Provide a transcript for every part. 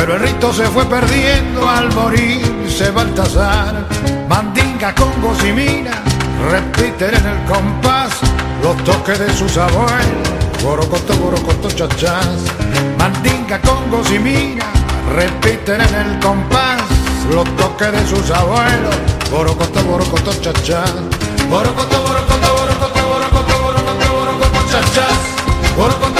pero el rito se fue perdiendo al morirse Baltasar. Mandinga, con y mira, repiten en el compás los toques de sus abuelos. Borocoto, borocoto, chachás. Mandinga, con y mira, repiten en el compás los toques de sus abuelos. Borocoto, borocoto, chachás. Borocoto, borocoto, borocoto, borocoto, borocoto, borocoto, chachás.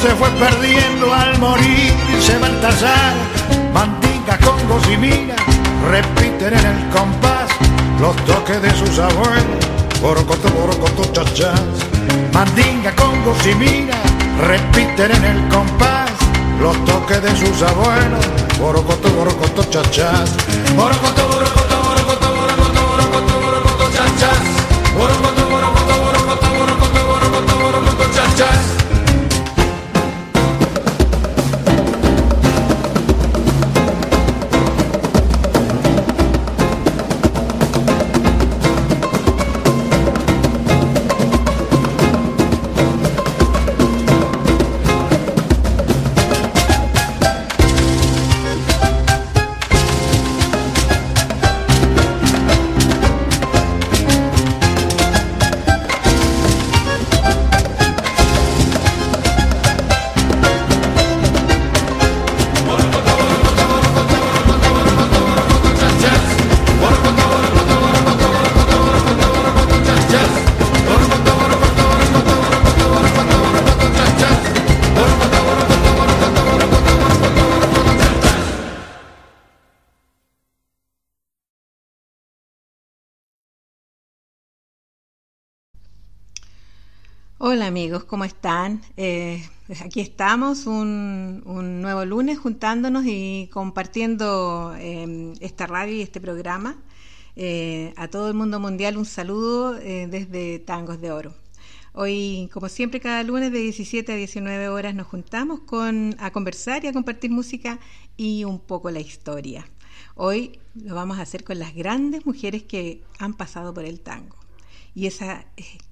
Se fue perdiendo al morir se Baltasar. Mandinga, congos y mira, repiten en el compás los toques de sus abuelos. Borocoto, borocoto, chachás. Mandinga, congos y mira, repiten en el compás los toques de sus abuelos. Borocoto, borocoto, chachás. Borocoto, borocoto, borocoto, borocoto, borocoto, borocoto. Borocoto, borocoto, Hola amigos, ¿cómo están? Eh, aquí estamos un, nuevo lunes juntándonos y compartiendo eh, esta radio y este programa. Eh, a todo el mundo mundial un saludo desde Tangos de Oro. Hoy, como siempre, cada lunes de 17 a 19 horas nos juntamos con, a conversar y a compartir música y un poco la historia. Hoy lo vamos a hacer con las grandes mujeres que han pasado por el tango. Y esa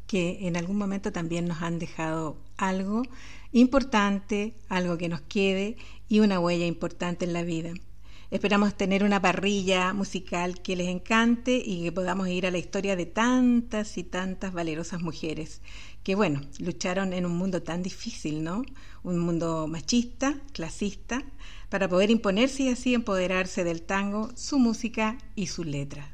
que en algún momento también nos han dejado algo importante, algo que nos quede y una huella importante en la vida. Esperamos tener una parrilla musical que les encante y que podamos ir a la historia de tantas y tantas valerosas mujeres que, bueno, lucharon en un mundo tan difícil, ¿no? Un mundo machista, clasista, para poder imponerse y así empoderarse del tango, su música y sus letras.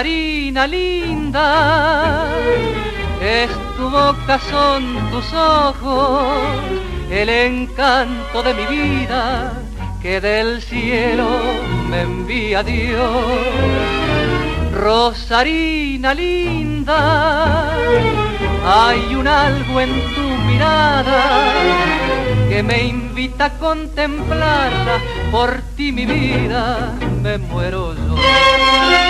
Rosarina linda, es tu boca, son tus ojos, el encanto de mi vida que del cielo me envía Dios. Rosarina linda, hay un algo en tu mirada que me invita a contemplarla, por ti mi vida me muero yo.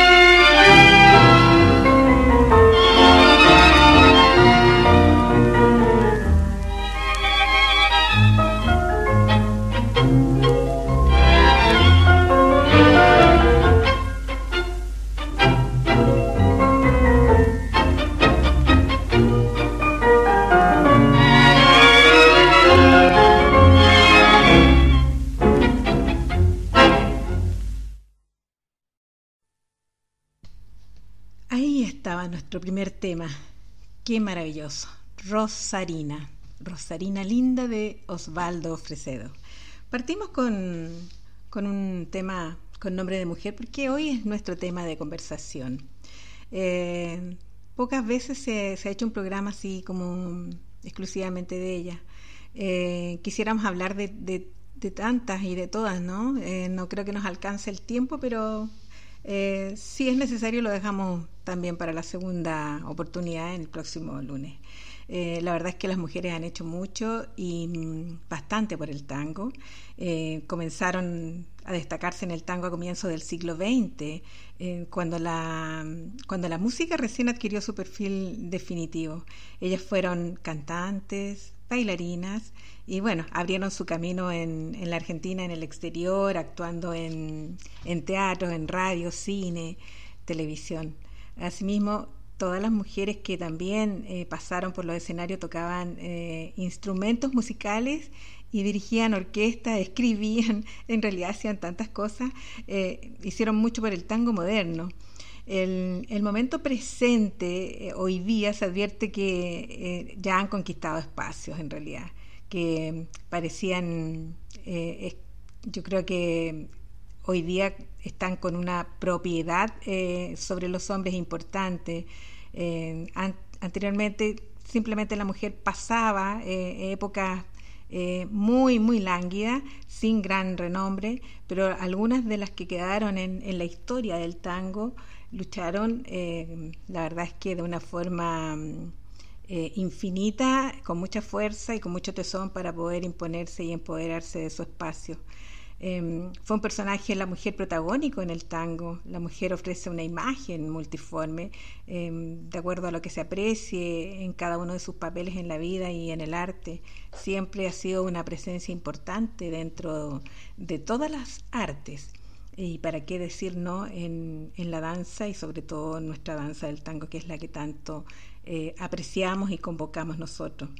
Nuestro primer tema. Qué maravilloso. Rosarina. Rosarina linda de Osvaldo Fresedo. Partimos con, con un tema con nombre de mujer porque hoy es nuestro tema de conversación. Eh, pocas veces se, ha hecho un programa así como exclusivamente de ella. Eh, quisiéramos hablar de, de, tantas y de todas, ¿no? Eh, no creo que nos alcance el tiempo, pero si es necesario, lo dejamos también para la segunda oportunidad en el próximo lunes. Eh, la verdad es que las mujeres han hecho mucho y mm, bastante por el tango. Eh, comenzaron a destacarse en el tango a comienzos del siglo XX, cuando, la, cuando la música recién adquirió su perfil definitivo. Ellas fueron cantantes, bailarinas y bueno, abrieron su camino en, en la Argentina, en el exterior, actuando en, en teatro, en radio, cine, televisión. Asimismo, todas las mujeres que también eh, pasaron por los escenarios tocaban eh, instrumentos musicales y dirigían orquestas, escribían, en realidad hacían tantas cosas, eh, hicieron mucho por el tango moderno. El, el momento presente, hoy día, se advierte que ya han conquistado espacios en realidad que parecían, yo creo que hoy día están con una propiedad eh, sobre los hombres importante. Eh, anteriormente simplemente la mujer pasaba épocas muy, muy lánguidas, sin gran renombre, pero algunas de las que quedaron en, en la historia del tango lucharon, la verdad es que de una forma eh, infinita, con mucha fuerza y con mucho tesón para poder imponerse y empoderarse de su espacio. Em, fue un personaje, la mujer protagónico en el tango. La mujer ofrece una imagen multiforme, em, de acuerdo a lo que se aprecie en cada uno de sus papeles en la vida y en el arte. Siempre ha sido una presencia importante dentro de todas las artes. Y para qué decir no en, en la danza y sobre todo en nuestra danza del tango, que es la que tanto eh, apreciamos y convocamos nosotros.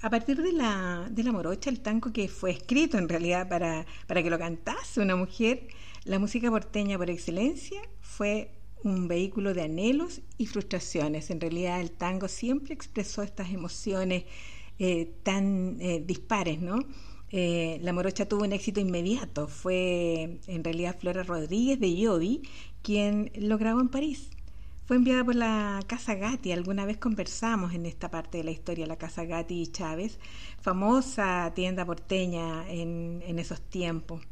A partir de la, de la morocha, el tango que fue escrito en realidad para, para que lo cantase una mujer, la música porteña por excelencia fue un vehículo de anhelos y frustraciones. En realidad el tango siempre expresó estas emociones eh, tan eh, dispares, ¿no? la morocha tuvo un éxito inmediato. Fue en realidad Flora Rodríguez de Yovi quien lo grabó en París. Fue enviada por la Casa Gatti. Alguna vez conversamos en esta parte de la historia, la Casa Gatti y Chávez, famosa tienda porteña en, esos tiempos.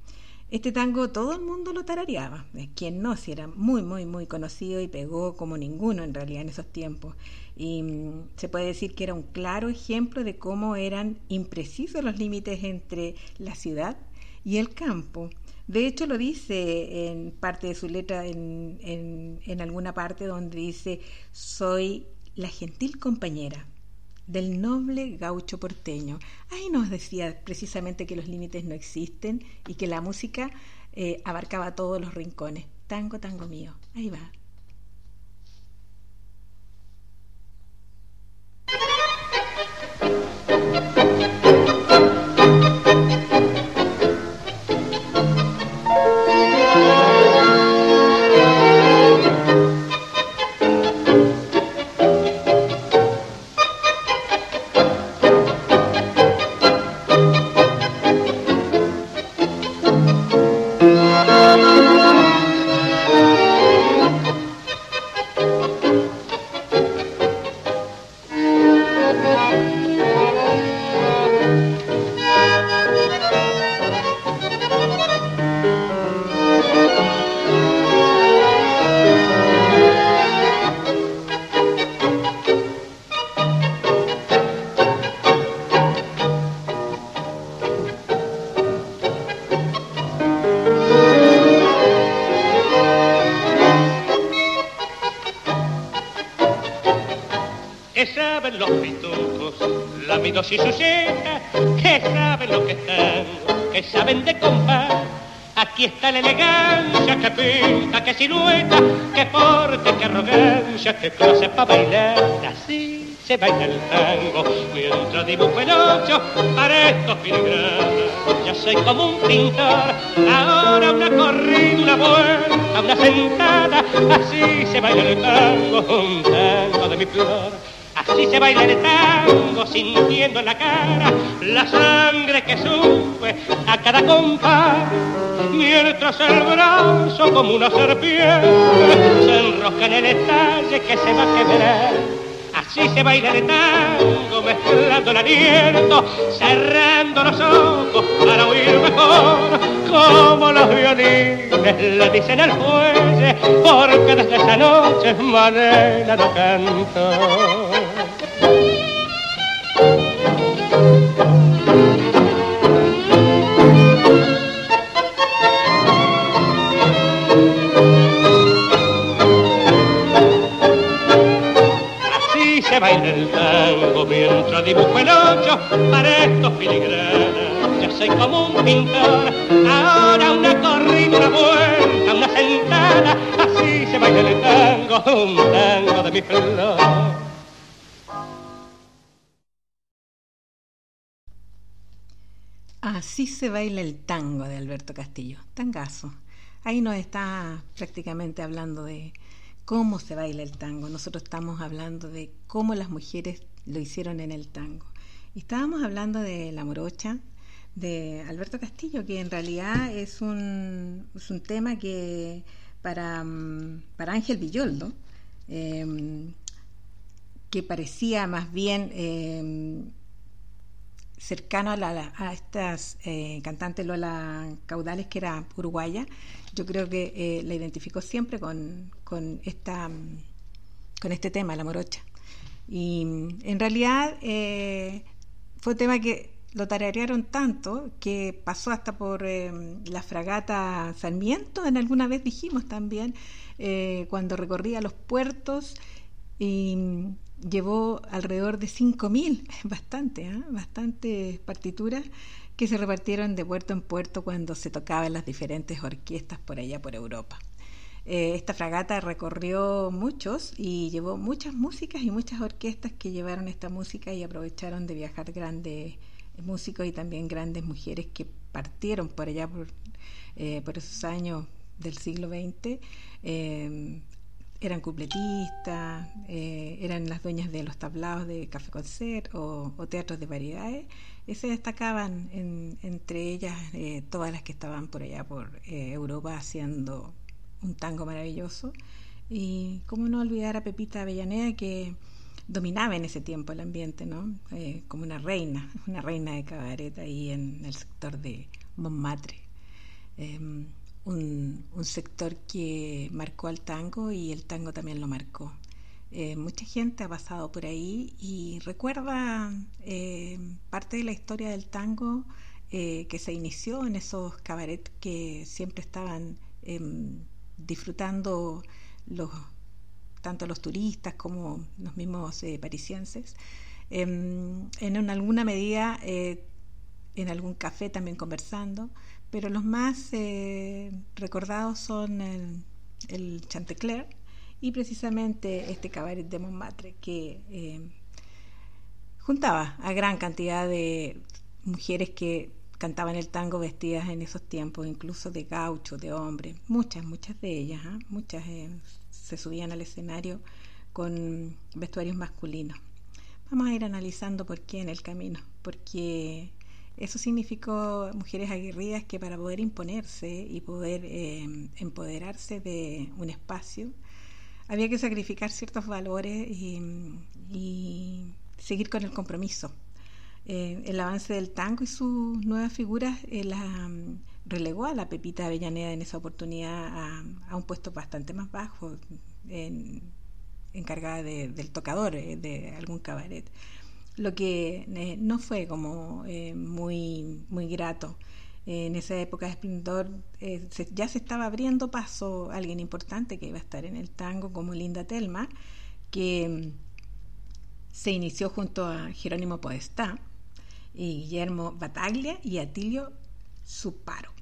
Este tango todo el mundo lo tarareaba, quien no, si era muy, muy, muy conocido y pegó como ninguno en realidad en esos tiempos. Y mm, se puede decir que era un claro ejemplo de cómo eran imprecisos los límites entre la ciudad y el campo. De hecho, lo dice en parte de su letra, en, en, alguna parte donde dice, soy la gentil compañera del noble gaucho porteño. Ahí nos decía precisamente que los límites no existen y que la música eh, abarcaba todos los rincones. tango, tango mío. Ahí va. La elegancia que pinta, que silueta, que porte, que arrogancia, que clase para bailar. Así se baila el tango, mientras dibujo el ocho para estos filigranas. Ya soy como un pintor, ahora una corrida, una vuelta, una sentada. Así se baila el tango, un tango de mi flor Así se baila el tango sintiendo en la cara la sangre que sube a cada compás. Mientras el brazo como una serpiente se enrosca en el estalle que se va a quebrar. Así se baila el tango mezclando el aliento, cerrando los ojos para oír mejor como los violines le dicen al fuelle, porque desde esa noche manera no canto. Así se baila el tango mientras dibujo el ocho para estos filigranas. Yo soy como un pintor, ahora una corrida, una vuelta, una sentada. Así se baila el tango, un tango de mi flor. Así se baila el tango de Alberto Castillo, tangazo. Ahí nos está prácticamente hablando de cómo se baila el tango. Nosotros estamos hablando de cómo las mujeres lo hicieron en el tango. Estábamos hablando de La Morocha, de Alberto Castillo, que en realidad es un, un tema que para, mm, para Ángel Villoldo, em, que parecía más bien em, cercano a, la, a estas eh, cantantes Lola Caudales, que era uruguaya, yo creo que eh, la identificó siempre con, con, esta, con este tema, la morocha. Y en realidad eh, fue un tema que lo tararearon tanto que pasó hasta por la fragata Sarmiento, en alguna vez dijimos también, cuando recorría los puertos y llevó alrededor de 5.000, bastante, ¿eh? bastantes partituras que se repartieron de puerto en puerto cuando se tocaban las diferentes orquestas por allá por Europa. Eh, esta fragata recorrió muchos y llevó muchas músicas y muchas orquestas que llevaron esta música y aprovecharon de viajar grandes músicos y también grandes mujeres que partieron por allá por, eh, por esos años del siglo XX eran cupletistas, eh, eran las dueñas de los tablados de café concert o, o teatros de variedades, se destacaban entre ellas eh, todas las que estaban por allá por eh, Europa haciendo un tango maravilloso. Y cómo no olvidar a Pepita Avellaneda que dominaba en ese tiempo el ambiente, ¿no? como una reina, una reina de cabaret ahí en el sector de Montmartre. Em, un, sector que marcó al tango y el tango también lo marcó. Eh, mucha gente ha pasado por ahí y recuerda eh, parte de la historia del tango eh, que se inició en esos cabarets que siempre estaban em, disfrutando tanto los turistas como los mismos parisienses. Em, en alguna medida, en algún café también conversando pero los más recordados son el Chantecler, y precisamente este cabaret de Montmartre que eh, juntaba a gran cantidad de mujeres que cantaban el tango vestidas en esos tiempos, incluso de gaucho, de hombre, muchas, muchas de ellas, ¿ah? muchas eh, se subían al escenario con vestuarios masculinos. Vamos a ir analizando por qué en el camino, porque eso significó mujeres aguerridas que para poder imponerse y poder eh, empoderarse de un espacio, había que sacrificar ciertos valores y, seguir con el compromiso. Eh, el avance del tango y sus nuevas figuras eh, mm, relegó a la Pepita Avellaneda en esa oportunidad a, un puesto bastante más bajo, encargada del tocador de algún cabaret lo que eh, no fue como eh, muy, muy grato. En esa época de esplendor eh, ya se estaba abriendo paso alguien importante que iba a estar en el tango como Linda Telma, que mm, se inició junto a Jerónimo Podestá y Guillermo Bataglia y Atilio Suparo.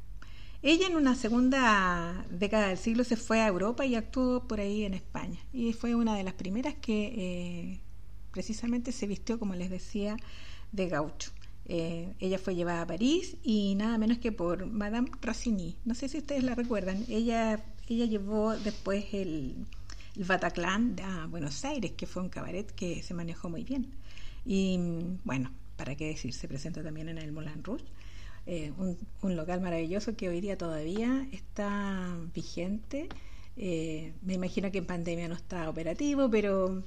Ella en una segunda década del siglo se fue a Europa y actuó por ahí en España y fue una de las primeras que precisamente se vistió, como les decía, de gaucho. Eh, ella fue llevada a París y nada menos que por Madame Rossini. No sé si ustedes la recuerdan. Ella, ella llevó después el, el Bataclan a Buenos Aires, que fue un cabaret que se manejó muy bien. Y bueno, para qué decir, se presenta también en el Moulin Rouge. Eh, un, un, local maravilloso que hoy día todavía está vigente eh, me imagino que en pandemia no está operativo, pero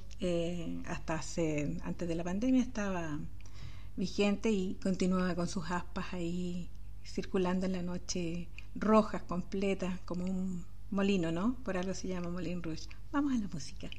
hasta hace, antes de la pandemia estaba vigente y continuaba con sus aspas ahí circulando en la noche rojas, completas, como un molino, ¿no? Por algo se llama Molin Rouge. Vamos a la música.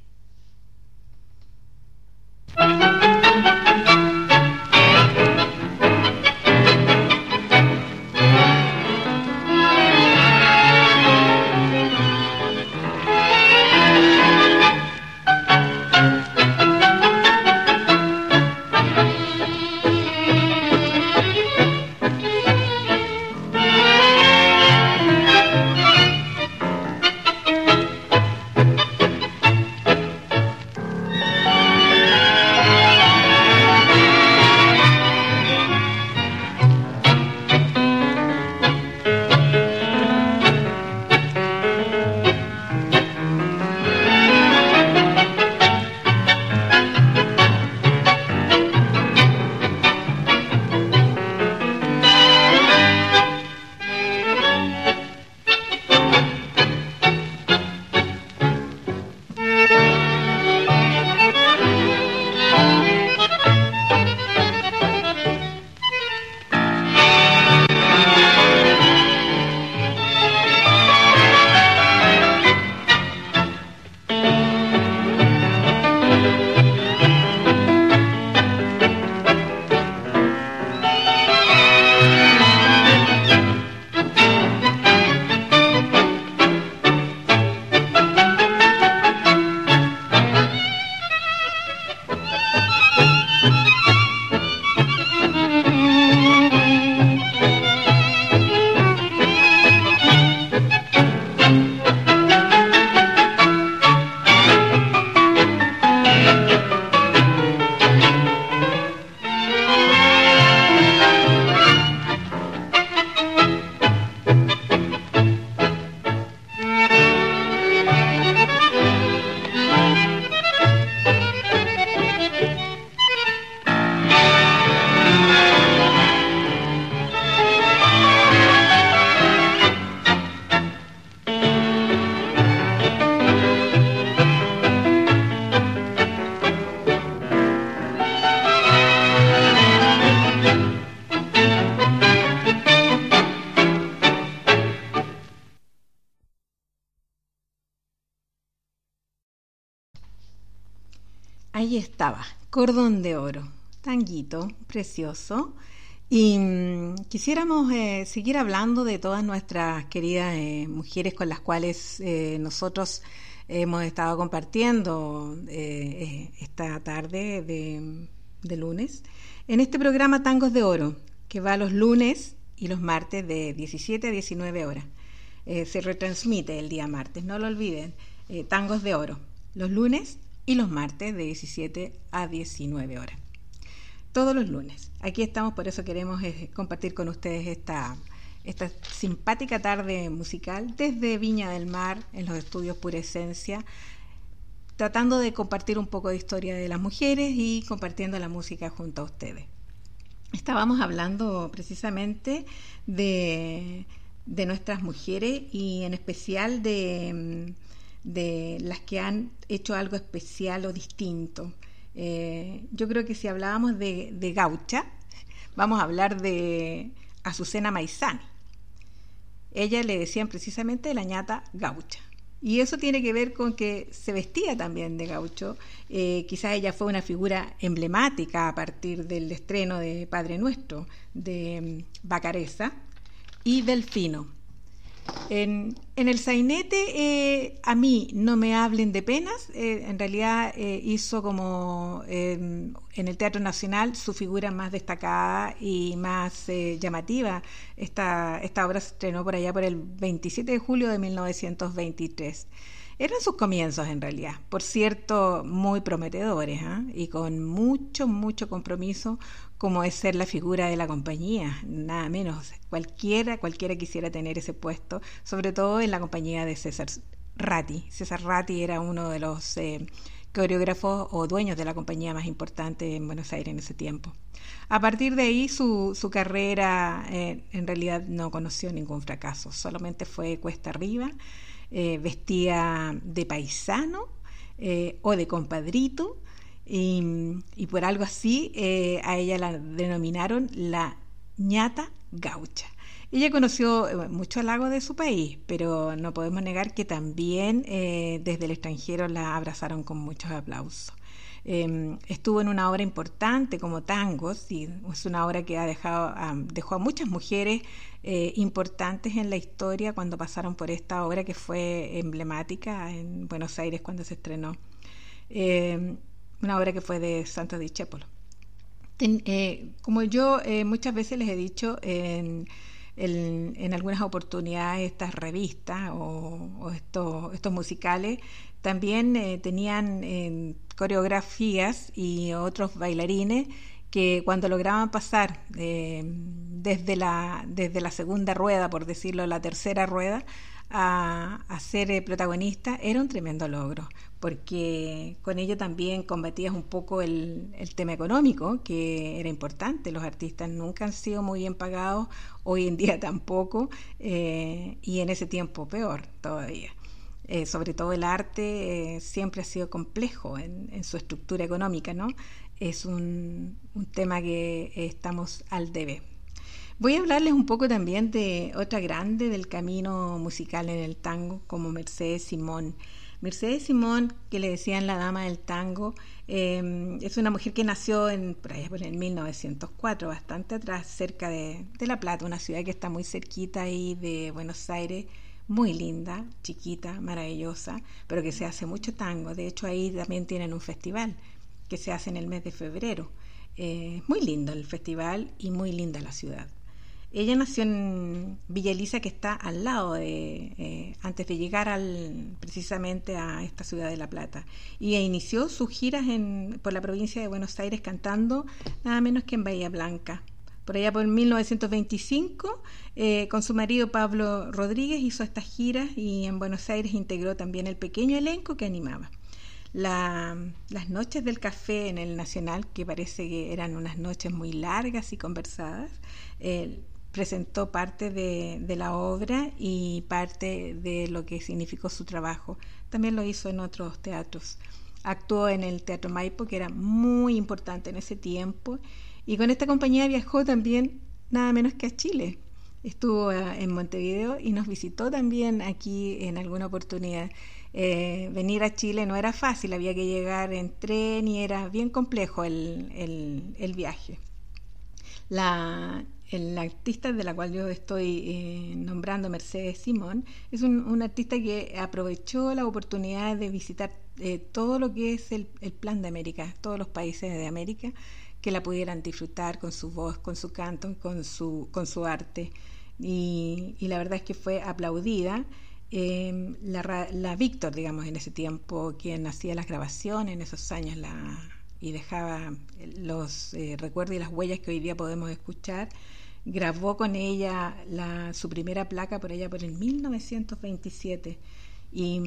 Cordón de Oro, tanguito, precioso. Y mm, quisiéramos eh, seguir hablando de todas nuestras queridas eh, mujeres con las cuales eh, nosotros hemos estado compartiendo esta tarde de, lunes en este programa Tangos de Oro, que va los lunes y los martes de 17 a 19 horas. se retransmite el día martes, no lo olviden, Tangos de Oro, los lunes y los martes de 17 a 19 horas. Todos los lunes. Aquí estamos, por eso queremos eh, compartir con ustedes esta, esta simpática tarde musical desde Viña del Mar, en los estudios Pura Esencia, tratando de compartir un poco de historia de las mujeres y compartiendo la música junto a ustedes. Estábamos hablando precisamente de, de nuestras mujeres y en especial de, de, las que han hecho algo especial o distinto. Eh, yo creo que si hablábamos de, gaucha, vamos a hablar de Azucena Maizani. Ella le decían precisamente la ñata gaucha. Y eso tiene que ver con que se vestía también de gaucho. Eh, quizás ella fue una figura emblemática a partir del estreno de Padre Nuestro, de mm, Bacareza y Delfino. En, el sainete, eh, a mí no me hablen de penas. Eh, en realidad eh, hizo como em, en el Teatro Nacional su figura más destacada y más llamativa. Esta, esta obra se estrenó por allá por el 27 de julio de 1923. Eran sus comienzos en realidad, por cierto, muy prometedores ¿ah? y con mucho, mucho compromiso como es ser la figura de la compañía, nada menos. Cualquiera, cualquiera quisiera tener ese puesto, sobre todo en la compañía de César Ratti. César Ratti era uno de los eh, coreógrafos o dueños de la compañía más importante en Buenos Aires en ese tiempo. A partir de ahí su, su carrera eh, en realidad no conoció ningún fracaso, solamente fue cuesta arriba eh, vestía de paisano eh, o de compadrito y, por algo así eh, a ella la denominaron la ñata gaucha. Ella conoció mucho lago de su país, pero no podemos negar que también desde el extranjero la abrazaron con muchos aplausos. Em, estuvo en una obra importante como Tangos, y es una obra que ha dejado, dejó a muchas mujeres eh, importantes en la historia cuando pasaron por esta obra que fue emblemática en Buenos Aires cuando se estrenó. Em, una obra que fue de Santos Discépolo. Eh, como yo eh, muchas veces les he dicho en, en, algunas oportunidades estas revistas o, estos, estos musicales también tenían coreografías y otros bailarines que cuando lograban pasar eh, desde, la, desde la segunda rueda, por decirlo, la tercera rueda, a, ser eh, protagonista, era un tremendo logro, porque con ello también combatías un poco el, tema económico, que era importante. Los artistas nunca han sido muy bien pagados, hoy en día tampoco, eh, y en ese tiempo peor todavía. Eh, sobre todo el arte, eh, siempre ha sido complejo en, su estructura económica, ¿no? Es un, tema que estamos al debe. Voy a hablarles un poco también de otra grande del camino musical en el tango, como Mercedes Simón. Mercedes Simón, que le decían la dama del tango, eh, es una mujer que nació en, por ahí, en 1904, bastante atrás, cerca de, de La Plata, una ciudad que está muy cerquita ahí de Buenos Aires, muy linda, chiquita, maravillosa, pero que se hace mucho tango. De hecho, ahí también tienen un festival que se hace en el mes de febrero. Eh, muy lindo el festival y muy linda la ciudad. Ella nació en Villa Elisa, que está al lado de, eh, antes de llegar al, precisamente a esta ciudad de La Plata. Y inició sus giras en, por la provincia de Buenos Aires cantando nada menos que en Bahía Blanca, por allá por 1925, eh, con su marido Pablo Rodríguez hizo estas giras y en Buenos Aires integró también el pequeño elenco que animaba. las noches del café en el Nacional, que parece que eran unas noches muy largas y conversadas, presentó parte de, la obra y parte de lo que significó su trabajo. También lo hizo en otros teatros. Actuó en el Teatro Maipo, que era muy importante en ese tiempo, y con esta compañía viajó también nada menos que a Chile. Estuvo eh, en Montevideo y nos visitó también aquí en alguna oportunidad. Eh, venir a Chile no era fácil, había que llegar en tren y era bien complejo el, el, viaje. La, el artista de la cual yo estoy eh, nombrando, Mercedes Simón, es un, artista que aprovechó la oportunidad de visitar todo lo que es el, el, plan de América, todos los países de América, que la pudieran disfrutar con su voz, con su canto, con su, con su arte. y, la verdad es que fue aplaudida. Em, la, la Víctor, digamos, en ese tiempo, quien hacía las grabaciones en esos años la, y dejaba los eh, recuerdos y las huellas que hoy día podemos escuchar, grabó con ella la, su primera placa por ella por el 1927 y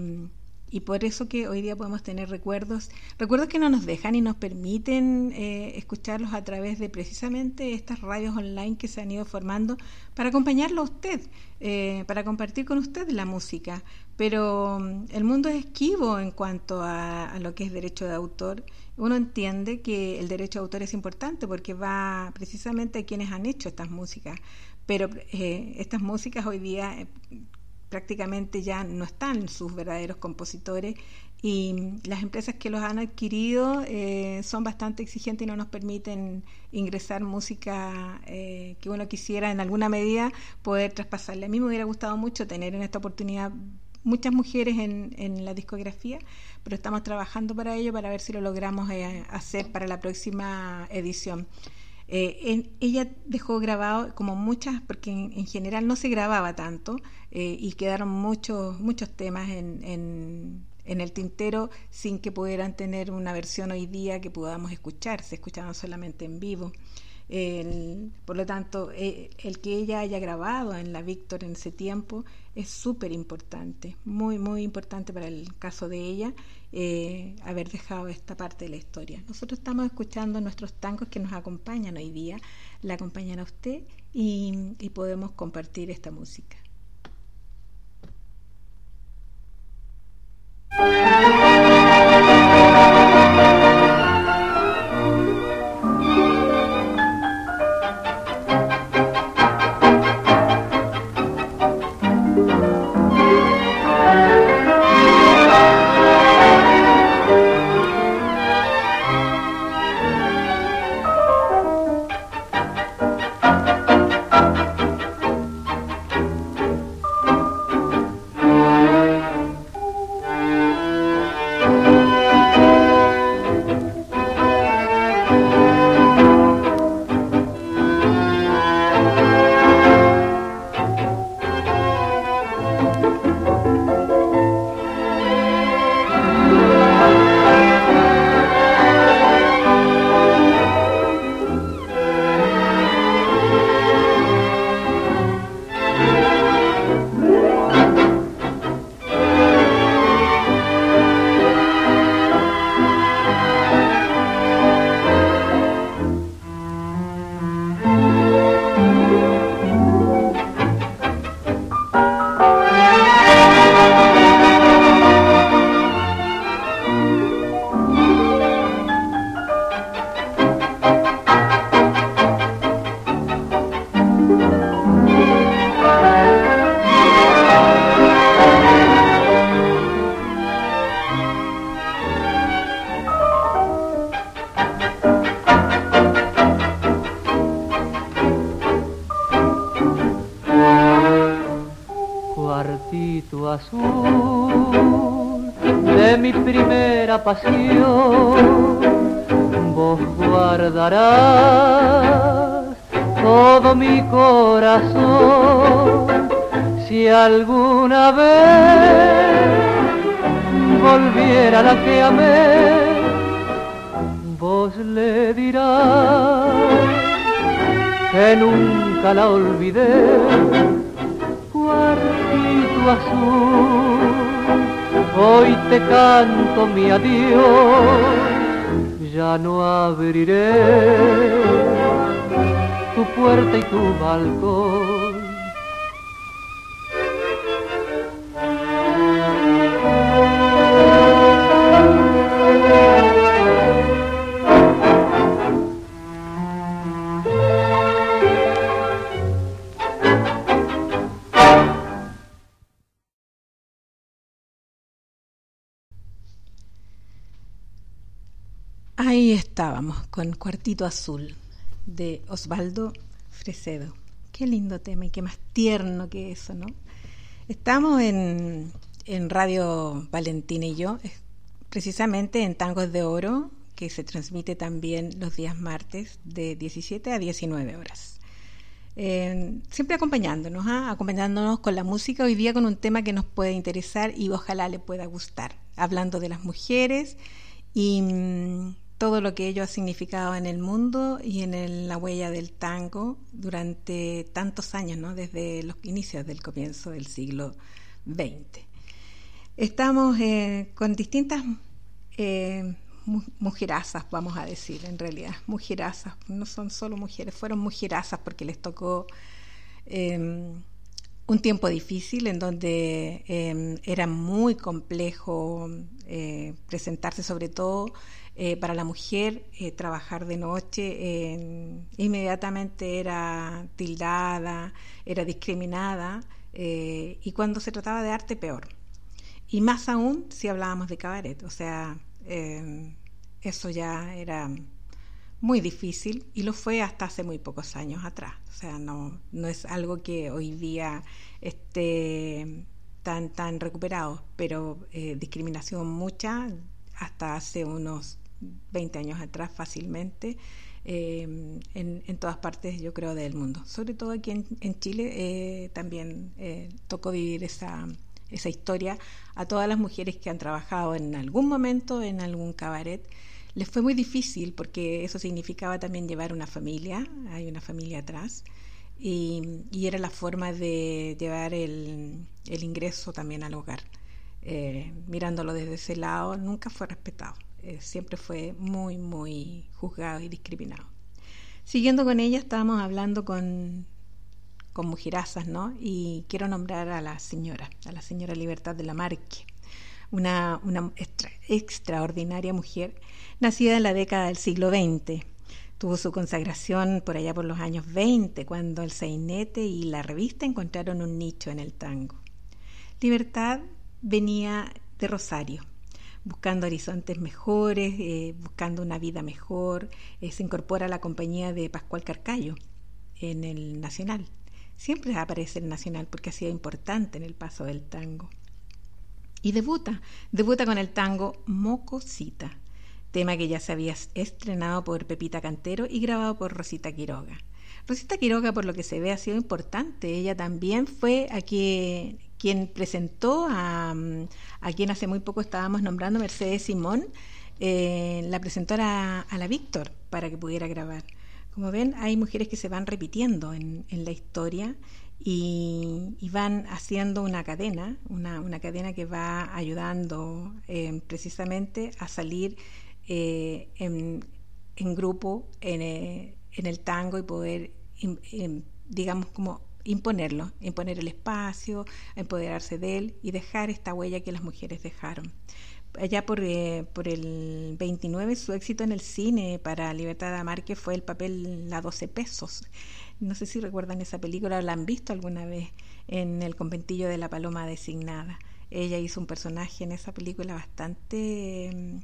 y por eso que hoy día podemos tener recuerdos, recuerdos que no nos dejan y nos permiten eh, escucharlos a través de precisamente estas radios online que se han ido formando para acompañarlo a usted, eh, para compartir con usted la música. Pero mm, el mundo es esquivo en cuanto a, lo que es derecho de autor. Uno entiende que el derecho de autor es importante porque va precisamente a quienes han hecho estas músicas, pero eh, estas músicas hoy día prácticamente ya no están sus verdaderos compositores y las empresas que los han adquirido eh, son bastante exigentes y no nos permiten ingresar música eh, que uno quisiera en alguna medida poder traspasarle. A mí me hubiera gustado mucho tener en esta oportunidad muchas mujeres en, en la discografía, pero estamos trabajando para ello para ver si lo logramos eh, hacer para la próxima edición. Eh, ella dejó grabado como muchas, porque en, general no se grababa tanto eh, y quedaron muchos, muchos temas en, en, en, el tintero sin que pudieran tener una versión hoy día que podamos escuchar, se escuchaban solamente en vivo. Por lo tanto, eh, el que ella haya grabado en la Víctor en ese tiempo es súper importante, muy, muy importante para el caso de ella eh, haber dejado esta parte de la historia. Nosotros estamos escuchando nuestros tangos que nos acompañan hoy día, la acompañan a usted y, y podemos compartir esta música. Vos guardarás todo mi corazón. Si alguna vez volviera la que amé, vos le dirás que nunca la olvidé, te canto mi adiós, ya no abriré tu puerta y tu balcón Azul de Osvaldo Fresedo. Qué lindo tema y qué más tierno que eso, ¿no? Estamos en, en Radio Valentina y yo, precisamente en Tangos de Oro, que se transmite también los días martes de 17 a 19 horas. eh, siempre acompañándonos, ¿ah? acompañándonos con la música, hoy día con un tema que nos puede interesar y ojalá le pueda gustar, hablando de las mujeres y mm, todo lo que ello ha significado en el mundo y en la huella del tango durante tantos años, ¿no? desde los inicios del comienzo del siglo XX. Estamos eh, con distintas eh, mujerazas, vamos a decir, en realidad, mujerazas, no son solo mujeres, fueron mujerazas porque les tocó em, un tiempo difícil en donde em, era muy complejo eh, presentarse, sobre todo eh, para la mujer, eh, trabajar de noche, inmediatamente era tildada, era discriminada, y cuando se trataba de arte, peor. Y más aún si hablábamos de cabaret, o sea, eh, eso ya era muy difícil y lo fue hasta hace muy pocos años atrás. O sea, no, no es algo que hoy día esté tan, tan recuperado, pero eh, discriminación mucha hasta hace unos 20 años atrás fácilmente. Eh, en, todas partes, yo creo, del mundo. Sobre todo aquí en, Chile también tocó vivir esa, esa historia a todas las mujeres que han trabajado en algún momento en algún cabaret. Les fue muy difícil porque eso significaba también llevar una familia, hay una familia atrás, y, era la forma de llevar el, ingreso también al hogar. Eh, mirándolo desde ese lado, nunca fue respetado, eh, siempre fue muy, muy juzgado y discriminado. Siguiendo con ella, estábamos hablando con con mujerazas, ¿no? Y quiero nombrar a la señora, a la señora Libertad de la Marque, una, extraordinaria mujer, nacida en la década del siglo XX. Tuvo su consagración por allá por los años 20, cuando el sainete y la revista encontraron un nicho en el tango. Libertad venía de Rosario, buscando horizontes mejores, eh, buscando una vida mejor. Eh, se incorpora a la compañía de Pascual Carcayo en el Nacional siempre aparece el nacional porque ha sido importante en el paso del tango. Y debuta, debuta con el tango Mocosita, tema que ya se había estrenado por Pepita Cantero y grabado por Rosita Quiroga. Rosita Quiroga, por lo que se ve, ha sido importante. Ella también fue a quien, presentó a, a, quien hace muy poco estábamos nombrando, Mercedes Simón, eh, la presentó a la Víctor para que pudiera grabar. Como ven, hay mujeres que se van repitiendo en, la historia y, van haciendo una cadena, una, cadena que va ayudando eh, precisamente a salir eh, en, grupo eh, en, el tango y poder, digamos, como imponerlo, imponer el espacio, empoderarse de él y dejar esta huella que las mujeres dejaron allá por, eh, el 29 su éxito en el cine para Libertad de Márquez fue el papel La 12 pesos. No sé si recuerdan esa película o la han visto alguna vez en El conventillo de la paloma designada. Ella hizo un personaje en esa película bastante mm,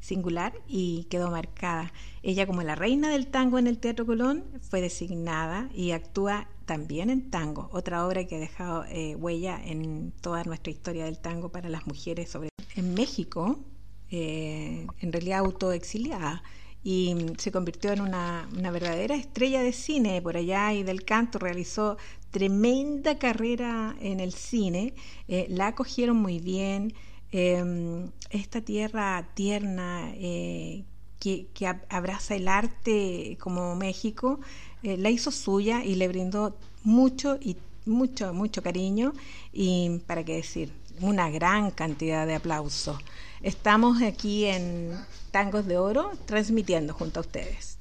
singular y quedó marcada. Ella como la reina del tango en el Teatro Colón fue designada y actúa también en tango, otra obra que ha dejado eh, huella en toda nuestra historia del tango para las mujeres sobre en México, eh, en realidad autoexiliada, y se convirtió en una, verdadera estrella de cine. Por allá y del canto, realizó tremenda carrera en el cine, eh, la acogieron muy bien, em, esta tierra tierna que, que, abraza el arte como México, eh, la hizo suya y le brindó mucho y mucho, mucho cariño y, para qué decir, una gran cantidad de aplausos. Estamos aquí en Tangos de Oro transmitiendo junto a ustedes.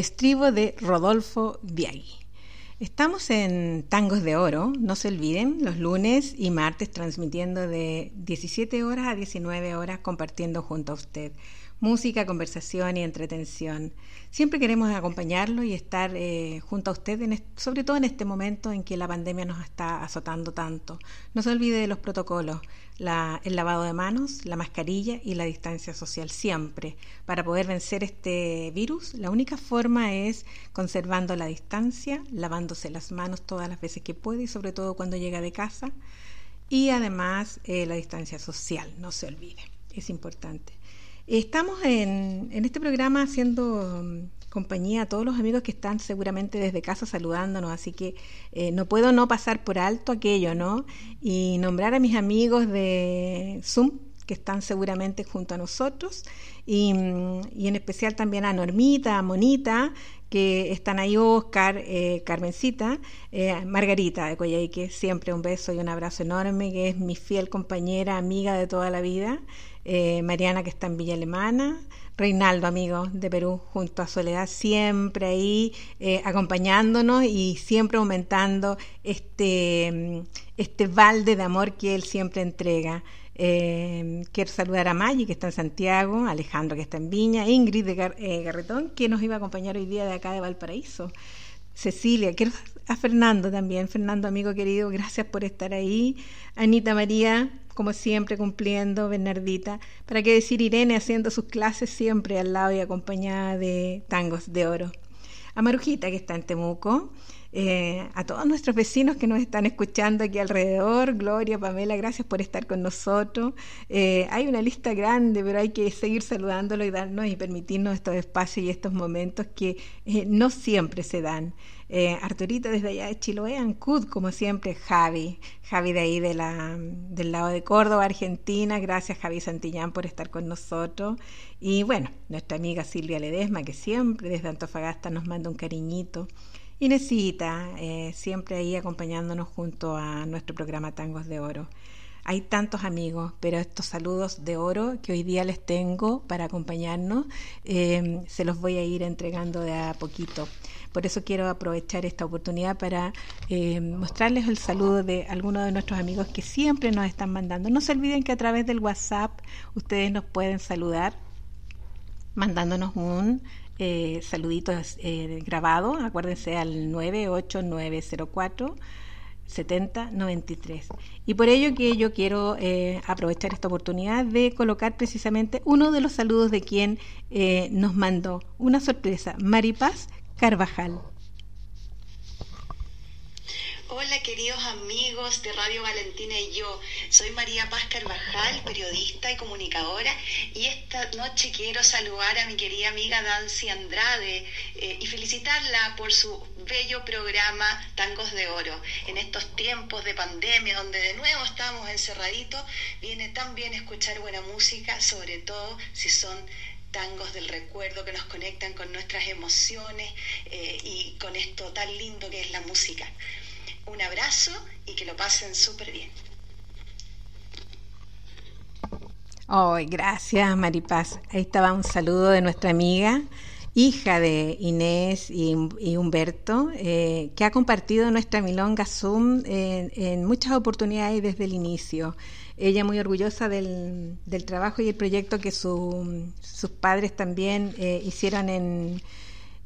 Estribo de Rodolfo Biagui. Estamos en Tangos de Oro, no se olviden, los lunes y martes transmitiendo de 17 horas a 19 horas compartiendo junto a usted música, conversación y entretención. Siempre queremos acompañarlo y estar eh, junto a usted, sobre todo en este momento en que la pandemia nos está azotando tanto. No se olvide de los protocolos, el lavado de manos, la mascarilla y la distancia social siempre. Para poder vencer este virus, la única forma es conservando la distancia, lavándose las manos todas las veces que puede y sobre todo cuando llega de casa. Y además eh, la distancia social, no se olvide, es importante. Estamos en, en este programa haciendo mm, compañía a todos los amigos que están seguramente desde casa saludándonos, así que eh, no puedo no pasar por alto aquello, ¿no? Y nombrar a mis amigos de Zoom que están seguramente junto a nosotros y, mm, y en especial también a Normita, a Monita, que están ahí Oscar, eh, Carmencita, eh, Margarita de Coyhaique, siempre un beso y un abrazo enorme, que es mi fiel compañera, amiga de toda la vida. Eh, Mariana que está en Villa Alemana, Reinaldo, amigo de Perú, junto a Soledad, siempre ahí eh, acompañándonos y siempre aumentando este, mm, este balde de amor que él siempre entrega. Eh, quiero saludar a Maggi, que está en Santiago, Alejandro, que está en Viña, Ingrid de Garretón, que nos iba a acompañar hoy día de acá de Valparaíso. Cecilia, quiero a Fernando también, Fernando, amigo querido, gracias por estar ahí. Anita María, como siempre, cumpliendo, Bernardita. ¿Para qué decir Irene haciendo sus clases siempre al lado y acompañada de tangos de oro? A Marujita, que está en Temuco. Eh, a todos nuestros vecinos que nos están escuchando aquí alrededor, Gloria, Pamela, gracias por estar con nosotros. Eh, hay una lista grande, pero hay que seguir saludándolo y darnos y permitirnos estos espacios y estos momentos que eh, no siempre se dan. Eh, Arturito desde allá de Chiloé, Ancud, como siempre, Javi, Javi de ahí de la, del lado de Córdoba, Argentina, gracias Javi Santillán por estar con nosotros. Y bueno, nuestra amiga Silvia Ledesma, que siempre desde Antofagasta nos manda un cariñito. Inesita, eh, siempre ahí acompañándonos junto a nuestro programa Tangos de Oro. Hay tantos amigos, pero estos saludos de oro que hoy día les tengo para acompañarnos, eh, se los voy a ir entregando de a poquito. Por eso quiero aprovechar esta oportunidad para eh, mostrarles el saludo de algunos de nuestros amigos que siempre nos están mandando. No se olviden que a través del WhatsApp ustedes nos pueden saludar mandándonos un eh, saludito eh, grabado. Acuérdense al 98904. 7093. Y por ello que yo quiero eh, aprovechar esta oportunidad de colocar precisamente uno de los saludos de quien eh, nos mandó una sorpresa, Maripaz Carvajal. Hola queridos amigos de Radio Valentina y yo, soy María Paz Carvajal, periodista y comunicadora y esta noche quiero saludar a mi querida amiga Dancy Andrade eh, y felicitarla por su bello programa Tangos de Oro. En estos tiempos de pandemia donde de nuevo estamos encerraditos, viene tan bien escuchar buena música, sobre todo si son tangos del recuerdo que nos conectan con nuestras emociones eh, y con esto tan lindo que es la música. Un abrazo y que lo pasen súper bien. Oh, gracias, Maripaz. Ahí estaba un saludo de nuestra amiga, hija de Inés y, Humberto, eh, que ha compartido nuestra Milonga Zoom en muchas oportunidades desde el inicio ella muy orgullosa del, del trabajo y el proyecto que su, sus padres también eh, hicieron en,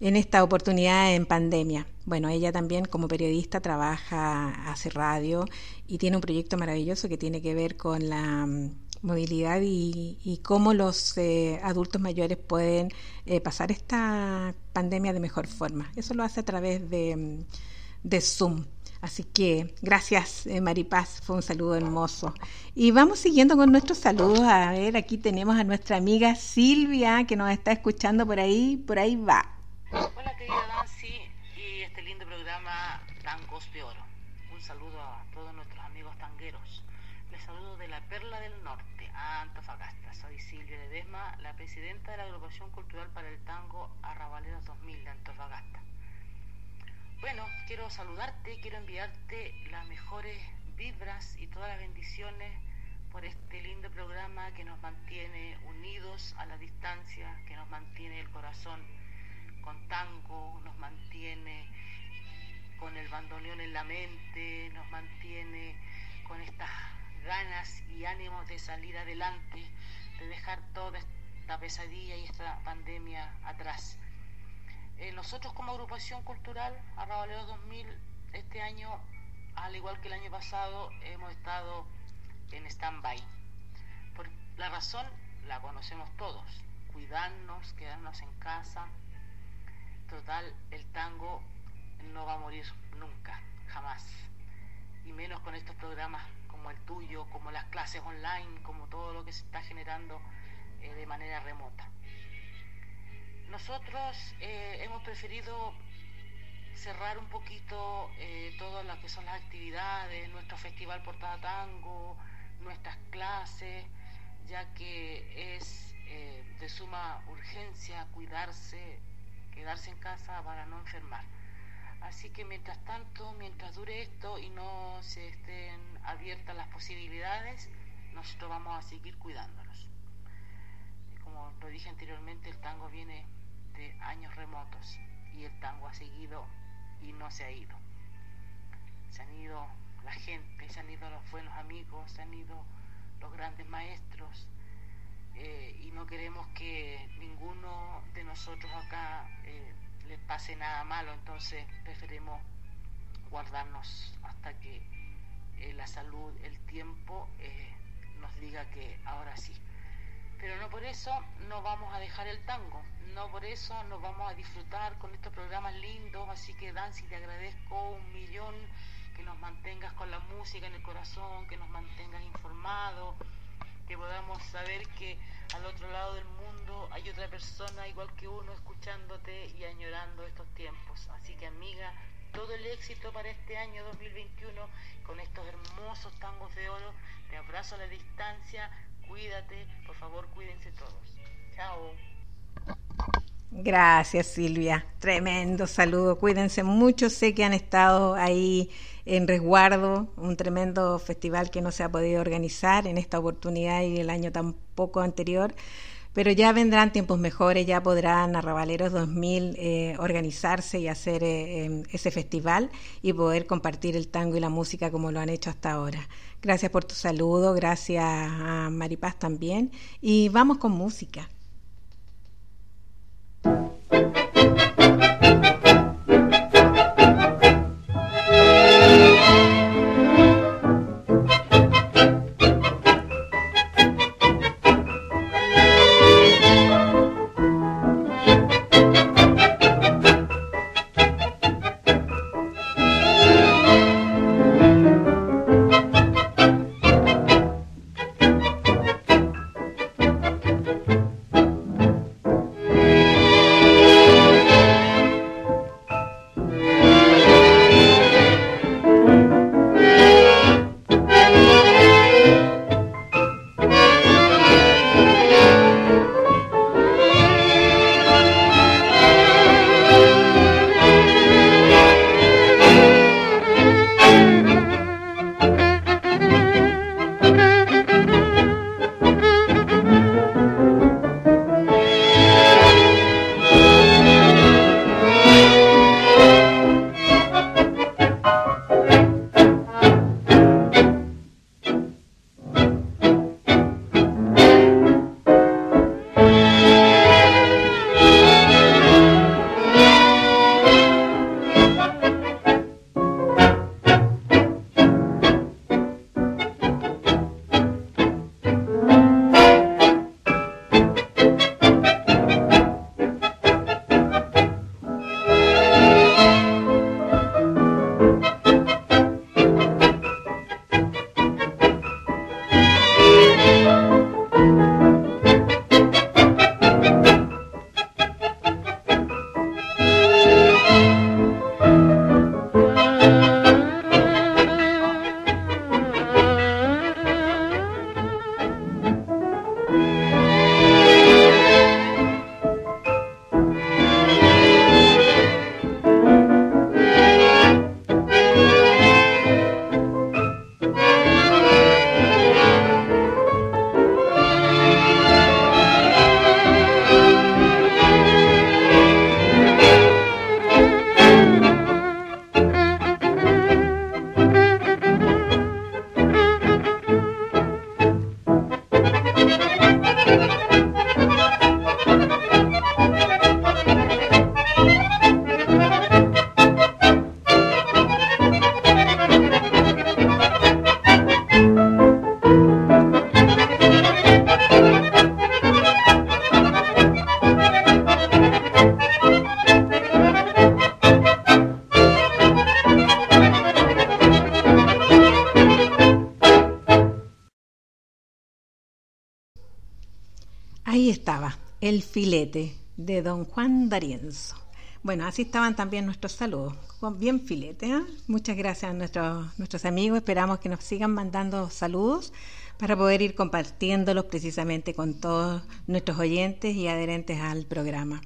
en esta oportunidad en pandemia. Bueno, ella también como periodista trabaja, hace radio y tiene un proyecto maravilloso que tiene que ver con la mm, movilidad y, cómo los eh, adultos mayores pueden eh, pasar esta pandemia de mejor forma. Eso lo hace a través de, mm, de Zoom. Así que gracias, eh, Maripaz, fue un saludo hermoso. Y vamos siguiendo con nuestros saludos. A ver, aquí tenemos a nuestra amiga Silvia que nos está escuchando por ahí, por ahí va. Hola, querida y este lindo programa Tangos de Oro. Un saludo a todos nuestros amigos tangueros. Les saludo de la Perla del Norte, Antofagasta. soy Silvia Ledesma, la presidenta de la Agrupación Cultural para el Tango Arrabaleros 2000 de Antofagasta. Bueno, quiero saludarte, quiero enviarte las mejores vibras y todas las bendiciones por este lindo programa que nos mantiene unidos a la distancia, que nos mantiene el corazón con tango, nos mantiene con el bandoneón en la mente, nos mantiene con estas ganas y ánimos de salir adelante, de dejar toda esta pesadilla y esta pandemia atrás. Eh, nosotros como agrupación cultural, Arrabalero 2000, este año, al igual que el año pasado, hemos estado en stand-by. La razón la conocemos todos, cuidarnos, quedarnos en casa. Total, el tango no va a morir nunca, jamás. Y menos con estos programas como el tuyo, como las clases online, como todo lo que se está generando eh, de manera remota. Nosotros eh, hemos preferido cerrar un poquito eh, todas las que son las actividades, nuestro festival Portada Tango, nuestras clases, ya que es eh, de suma urgencia cuidarse, quedarse en casa para no enfermar. Así que mientras tanto, mientras dure esto y no se estén abiertas las posibilidades, nosotros vamos a seguir cuidándonos. Como lo dije anteriormente, el tango viene de años remotos y el tango ha seguido y no se ha ido. Se han ido la gente, se han ido los buenos amigos, se han ido los grandes maestros eh, y no queremos que ninguno de nosotros acá eh, les pase nada malo, entonces preferimos guardarnos hasta que eh, la salud, el tiempo eh, nos diga que ahora sí. Pero no por eso no vamos a dejar el tango, no por eso nos vamos a disfrutar con estos programas lindos, así que Dancy te agradezco un millón que nos mantengas con la música en el corazón, que nos mantengas informados, que podamos saber que al otro lado del mundo hay otra persona igual que uno escuchándote y añorando estos tiempos. Así que amiga, todo el éxito para este año 2021 con estos hermosos tangos de oro. Te abrazo a la distancia, cuídate, por favor cuídense todos. Chao. Gracias Silvia, tremendo saludo, cuídense mucho, sé que han estado ahí en resguardo, un tremendo festival que no se ha podido organizar en esta oportunidad y el año tampoco anterior, pero ya vendrán tiempos mejores, ya podrán Arrabaleros 2000 eh, organizarse y hacer eh, eh, ese festival y poder compartir el tango y la música como lo han hecho hasta ahora. Gracias por tu saludo, gracias a Maripaz también y vamos con música. Bueno, así estaban también nuestros saludos, bien filete. ¿eh? Muchas gracias a nuestros, nuestros amigos, esperamos que nos sigan mandando saludos para poder ir compartiéndolos precisamente con todos nuestros oyentes y adherentes al programa.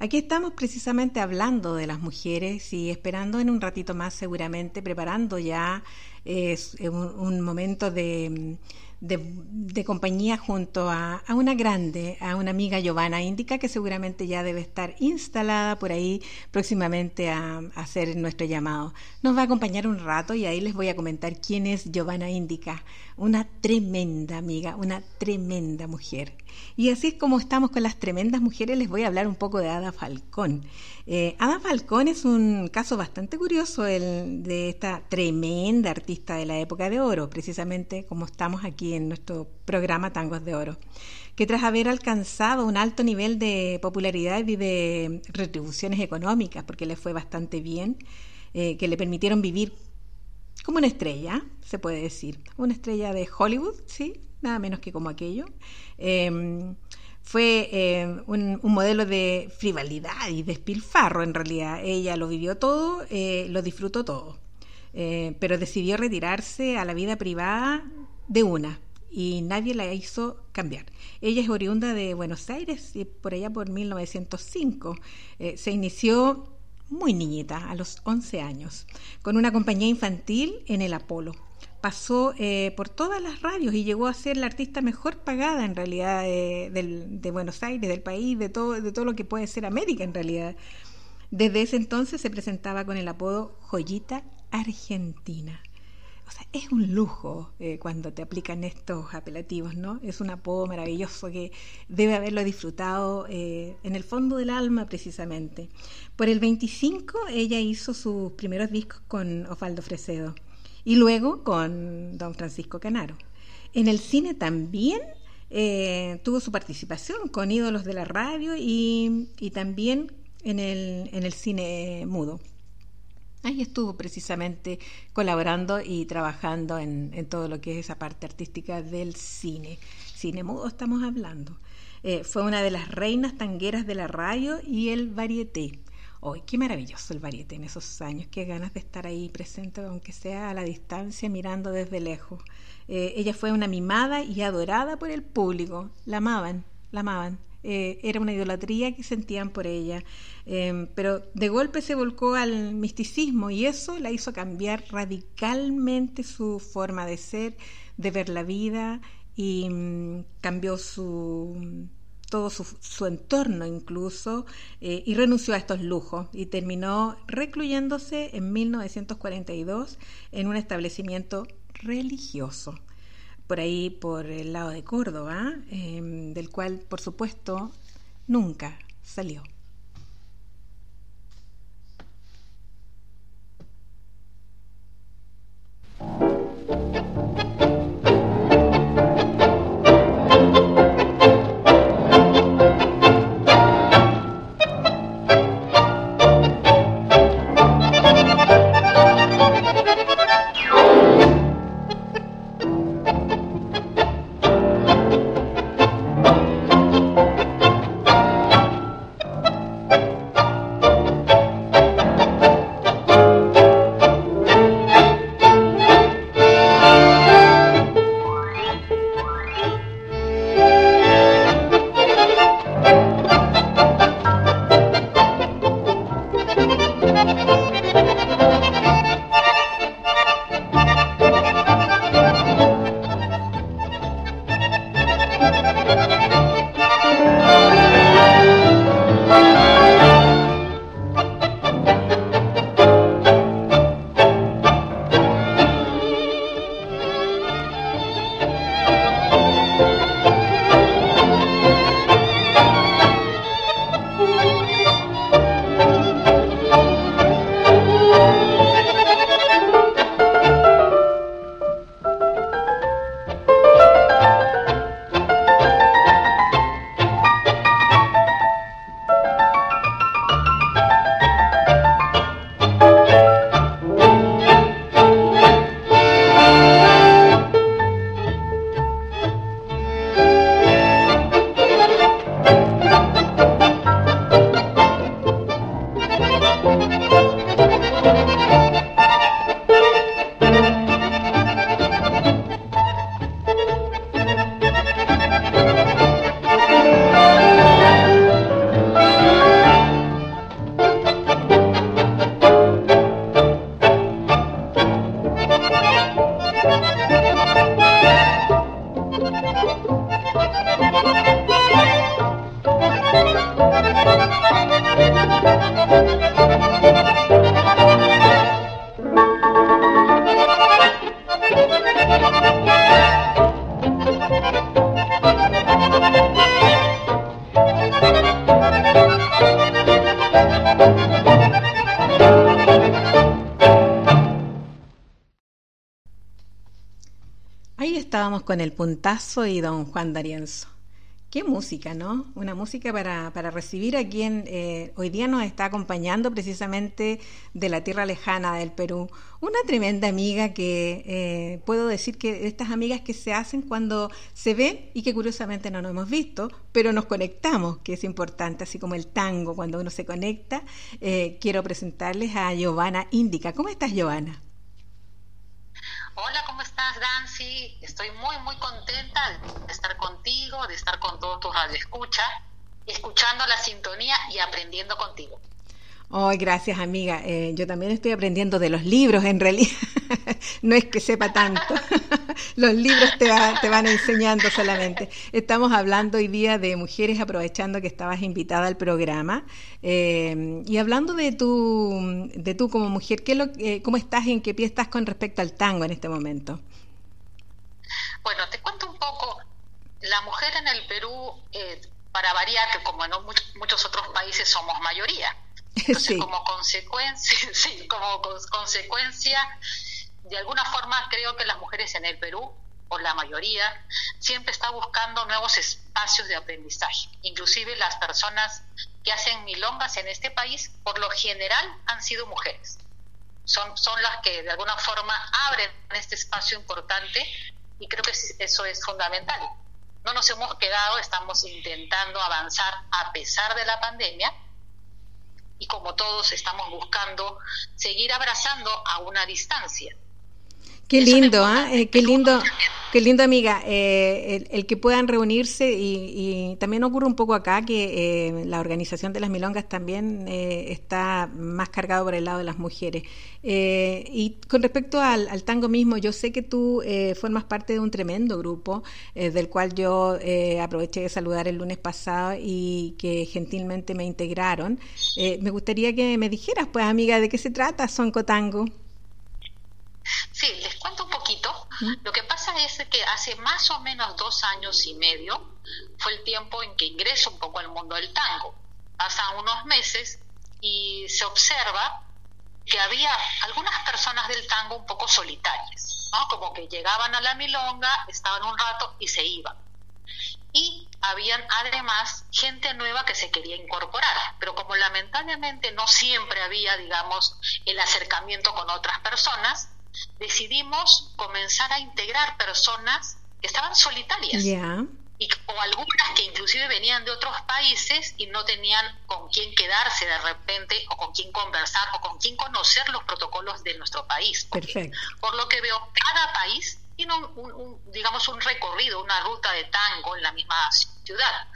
Aquí estamos precisamente hablando de las mujeres y esperando en un ratito más seguramente, preparando ya un momento de de, compañía junto a, una grande, a una amiga Giovanna Indica, que seguramente ya debe estar instalada por ahí próximamente a, hacer nuestro llamado. Nos va a acompañar un rato y ahí les voy a comentar quién es Giovanna Indica, una tremenda amiga, una tremenda mujer. Y así es como estamos con las tremendas mujeres, les voy a hablar un poco de Ada Falcón. Eh, Ada Falcón es un caso bastante curioso el de esta tremenda artista de la época de oro, precisamente como estamos aquí en nuestro programa Tangos de Oro, que tras haber alcanzado un alto nivel de popularidad y de retribuciones económicas, porque le fue bastante bien, eh, que le permitieron vivir como una estrella, se puede decir, una estrella de Hollywood, sí, nada menos que como aquello. Em, fue em, un, modelo de frivolidad y despilfarro en realidad. Ella lo vivió todo, eh, lo disfrutó todo, eh, pero decidió retirarse a la vida privada de una y nadie la hizo cambiar. Ella es oriunda de Buenos Aires y por allá por 1905 eh, se inició muy niñita, a los 11 años, con una compañía infantil en el Apolo pasó eh, por todas las radios y llegó a ser la artista mejor pagada en realidad eh, de Buenos Aires, del país, de todo, de todo lo que puede ser América en realidad. Desde ese entonces se presentaba con el apodo Joyita Argentina. O sea, es un lujo eh, cuando te aplican estos apelativos, ¿no? Es un apodo maravilloso que debe haberlo disfrutado en el fondo del alma precisamente. Por el 25 ella hizo sus primeros discos con Osvaldo Fresedo y luego con don Francisco Canaro. En el cine también eh, tuvo su participación con ídolos de la radio y, también en el, en el cine mudo. Ahí estuvo precisamente colaborando y trabajando en, todo lo que es esa parte artística del cine. Cine mudo estamos hablando. Eh, fue una de las reinas tangueras de la radio y el varieté. Hoy, qué maravilloso el varieté en esos años, qué ganas de estar ahí presente, aunque sea a la distancia, mirando desde lejos. Eh, ella fue una mimada y adorada por el público, la amaban, la amaban. Eh, era una idolatría que sentían por ella, em, pero de golpe se volcó al misticismo y eso la hizo cambiar radicalmente su forma de ser, de ver la vida y mm, cambió su todo su, entorno incluso, eh, y renunció a estos lujos y terminó recluyéndose en 1942 en un establecimiento religioso, por ahí por el lado de Córdoba, em, del cual por supuesto nunca salió. Estábamos con el puntazo y don Juan D'Arienzo. Qué música, ¿no? Una música para, para recibir a quien eh, hoy día nos está acompañando precisamente de la tierra lejana del Perú. Una tremenda amiga que eh, puedo decir que estas amigas que se hacen cuando se ven y que curiosamente no nos hemos visto, pero nos conectamos, que es importante, así como el tango, cuando uno se conecta. Eh, quiero presentarles a Giovanna Indica. ¿Cómo estás, Giovanna? Hola, ¿cómo estás, Dancy? Estoy muy, muy contenta de estar contigo, de estar con todos tus radioescuchas, escuchando la sintonía y aprendiendo contigo. Ay, gracias amiga. Eh, yo también estoy aprendiendo de los libros, en realidad. no es que sepa tanto. los libros te, te, van enseñando solamente. Estamos hablando hoy día de mujeres, aprovechando que estabas invitada al programa. Eh, y hablando de tu, de tú como mujer, ¿qué lo, eh, ¿cómo estás y en qué pie estás con respecto al tango en este momento? Bueno, te cuento un poco. La mujer en el Perú, para variar, que como en muchos otros países somos mayoría entonces, como consecuencia, sí, como consecuencia, de alguna forma creo que las mujeres en el Perú, o la mayoría, siempre está buscando nuevos espacios de aprendizaje. Inclusive las personas que hacen milongas en este país, por lo general, han sido mujeres. Son, son las que de alguna forma abren este espacio importante y creo que eso es fundamental. No nos hemos quedado, estamos intentando avanzar a pesar de la pandemia y como todos estamos buscando seguir abrazando a una distancia. Qué lindo, ¿ah? ¿eh? qué lindo, qué lindo, amiga, eh, el, que puedan reunirse y, también ocurre un poco acá que eh, la organización de las milongas también eh, está más cargado por el lado de las mujeres. y con respecto al, al, tango mismo, yo sé que tú formas parte de un tremendo grupo del cual yo aproveché de saludar el lunes pasado y que gentilmente me integraron. me gustaría que me dijeras, pues, amiga, de qué se trata Sonco Tango. Sí, les cuento un poquito. Lo que pasa es que hace más o menos dos años y medio fue el tiempo en que ingreso un poco al mundo del tango. Pasan unos meses y se observa que había algunas personas del tango un poco solitarias, ¿no? Como que llegaban a la milonga, estaban un rato y se iban. Y habían además gente nueva que se quería incorporar, pero como lamentablemente no siempre había, digamos, el acercamiento con otras personas, decidimos comenzar a integrar personas que estaban solitarias. Y, o algunas que inclusive venían de otros países y no tenían con quién quedarse de repente o con quién conversar o con quién conocer los protocolos de nuestro país. Por lo que veo, cada país tiene un, digamos, un recorrido, una ruta de tango en la misma ciudad.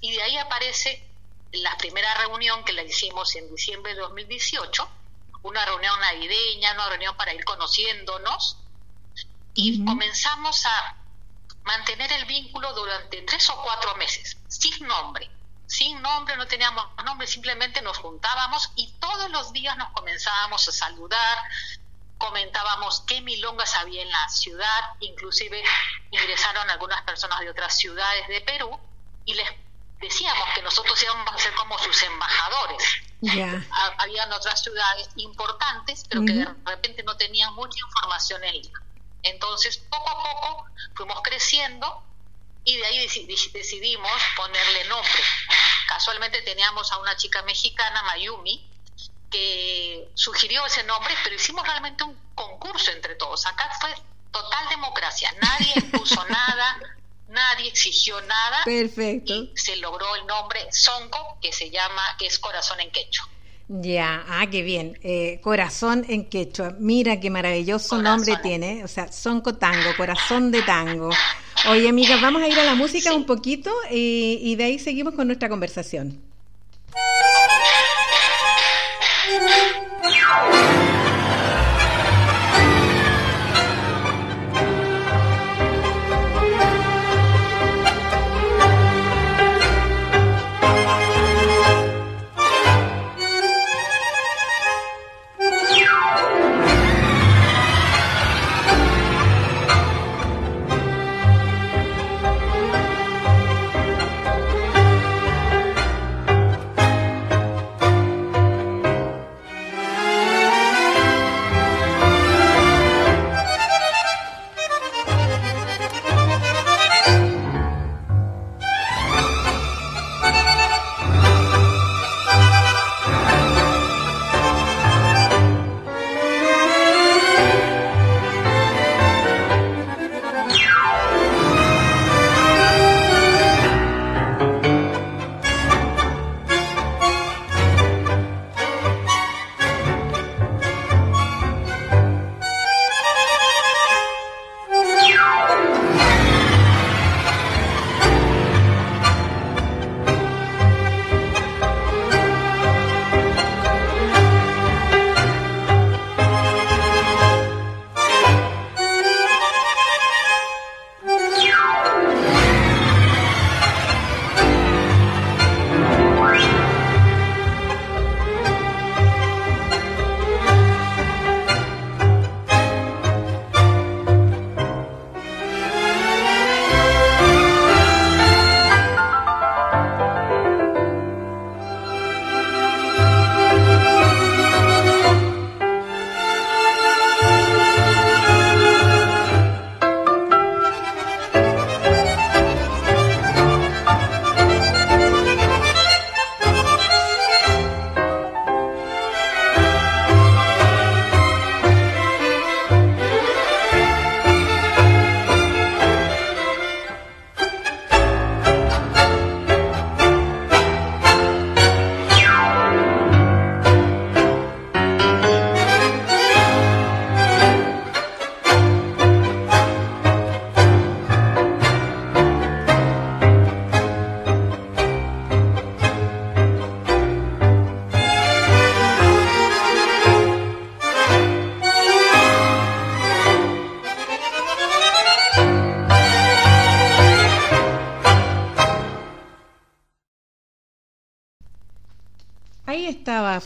Y de ahí aparece la primera reunión que la hicimos en diciembre de 2018, una reunión navideña, una reunión para ir conociéndonos y comenzamos a mantener el vínculo durante tres o cuatro meses, sin nombre. Sin nombre, no teníamos nombre, simplemente nos juntábamos y todos los días nos comenzábamos a saludar, comentábamos qué milongas había en la ciudad, inclusive ingresaron algunas personas de otras ciudades de Perú y les decíamos que nosotros íbamos a ser como sus embajadores. Habían otras ciudades importantes, pero que de repente no tenían mucha información en línea. Entonces, poco a poco fuimos creciendo y de ahí decidimos ponerle nombre. Casualmente teníamos a una chica mexicana, Mayumi, que sugirió ese nombre, pero hicimos realmente un concurso entre todos. Acá fue total democracia, nadie puso nada, nadie exigió nada. Perfecto. Y se logró el nombre Sonco, que se llama, que es corazón en quechua. Ya, ah, qué bien. Eh, corazón en quechua. Mira qué maravilloso nombre tiene. O sea, Sonco Tango, corazón de tango. Oye, amiga, vamos a ir a la música un poquito y, y de ahí seguimos con nuestra conversación.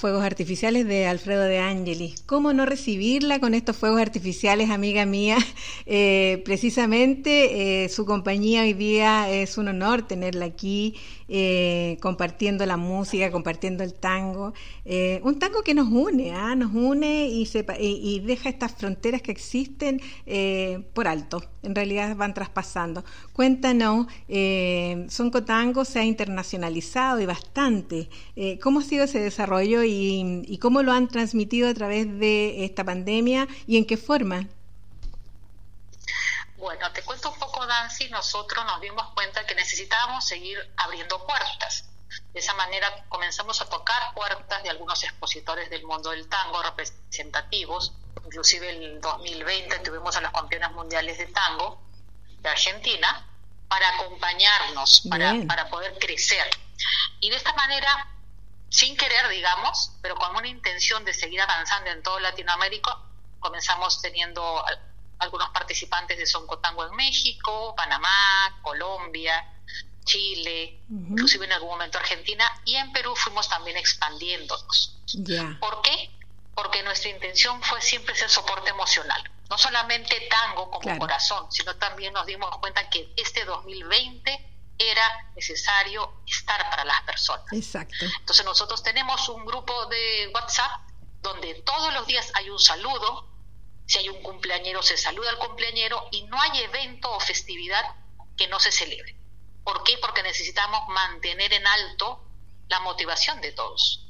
Fuegos Artificiales de Alfredo de Angelis. ¿Cómo no recibirla con estos fuegos artificiales, amiga mía? Eh, precisamente eh, su compañía hoy día es un honor tenerla aquí eh, compartiendo la música, compartiendo el tango. Un tango que nos une, ¿ah? nos une y, y, deja estas fronteras que existen por alto. En realidad van traspasando. Cuéntanos, Sonco Tango se ha internacionalizado y bastante. ¿Cómo ha sido ese desarrollo y cómo lo han transmitido a través de esta pandemia y en qué forma? Bueno, te cuento un poco, Dancy, nosotros nos dimos cuenta que necesitábamos seguir abriendo puertas. De esa manera comenzamos a tocar puertas de algunos expositores del mundo del tango representativos. Inclusive el 2020 tuvimos a los campeones mundiales de tango de Argentina para acompañarnos, para, para poder crecer. Y de esta manera, sin querer, digamos, pero con una intención de seguir avanzando en todo Latinoamérica, comenzamos teniendo algunos participantes de Soncotango en México, Panamá, Colombia, Chile, inclusive en algún momento Argentina, y en Perú fuimos también expandiéndonos. ¿Por qué? Porque nuestra intención fue siempre ser soporte emocional. No solamente tango como corazón, sino también nos dimos cuenta que este 2020 era necesario estar para las personas. Exacto. Entonces nosotros tenemos un grupo de WhatsApp donde todos los días hay un saludo, si hay un cumpleañero, se saluda al cumpleañero y no hay evento o festividad que no se celebre. ¿Por qué? Porque necesitamos mantener en alto la motivación de todos.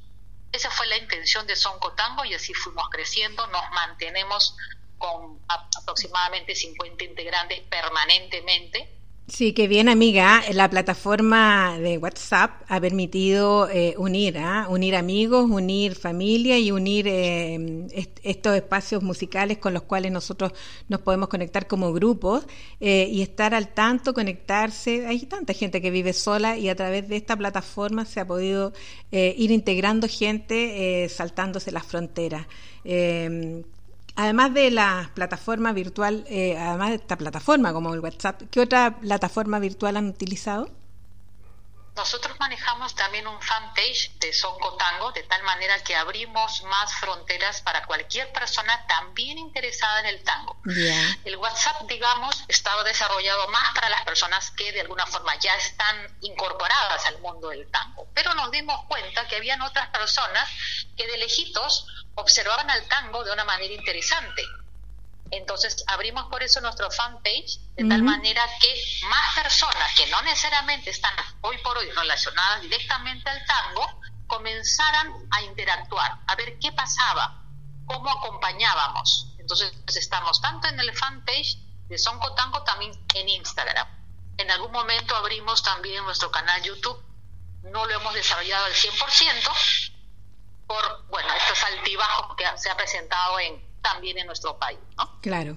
Esa fue la intención de Sonco Tango y así fuimos creciendo. Nos mantenemos con aproximadamente 50 integrantes permanentemente Sí, que bien, amiga. La plataforma de WhatsApp ha permitido eh, unir, ¿ah? unir amigos, unir familia y unir eh, estos espacios musicales con los cuales nosotros nos podemos conectar como grupos eh, y estar al tanto, conectarse. Hay tanta gente que vive sola y a través de esta plataforma se ha podido ir integrando gente, saltándose las fronteras. Además de la plataforma virtual, eh, además de esta plataforma como el WhatsApp, ¿qué otra plataforma virtual han utilizado? Nosotros manejamos también un fanpage de Sonco Tango, de tal manera que abrimos más fronteras para cualquier persona también interesada en el tango. El WhatsApp, digamos, estaba desarrollado más para las personas que de alguna forma ya están incorporadas al mundo del tango. Pero nos dimos cuenta que habían otras personas que de lejitos observaban al tango de una manera interesante. Entonces abrimos por eso nuestro fanpage de tal manera que más personas que no necesariamente están hoy por hoy relacionadas directamente al tango comenzaran a interactuar, a ver qué pasaba, cómo acompañábamos. Entonces estamos tanto en el fanpage de Sonco Tango también en Instagram. En algún momento abrimos también nuestro canal YouTube. No lo hemos desarrollado al 100% por, bueno, estos altibajos que se ha presentado en también en nuestro país. ¿no? Claro.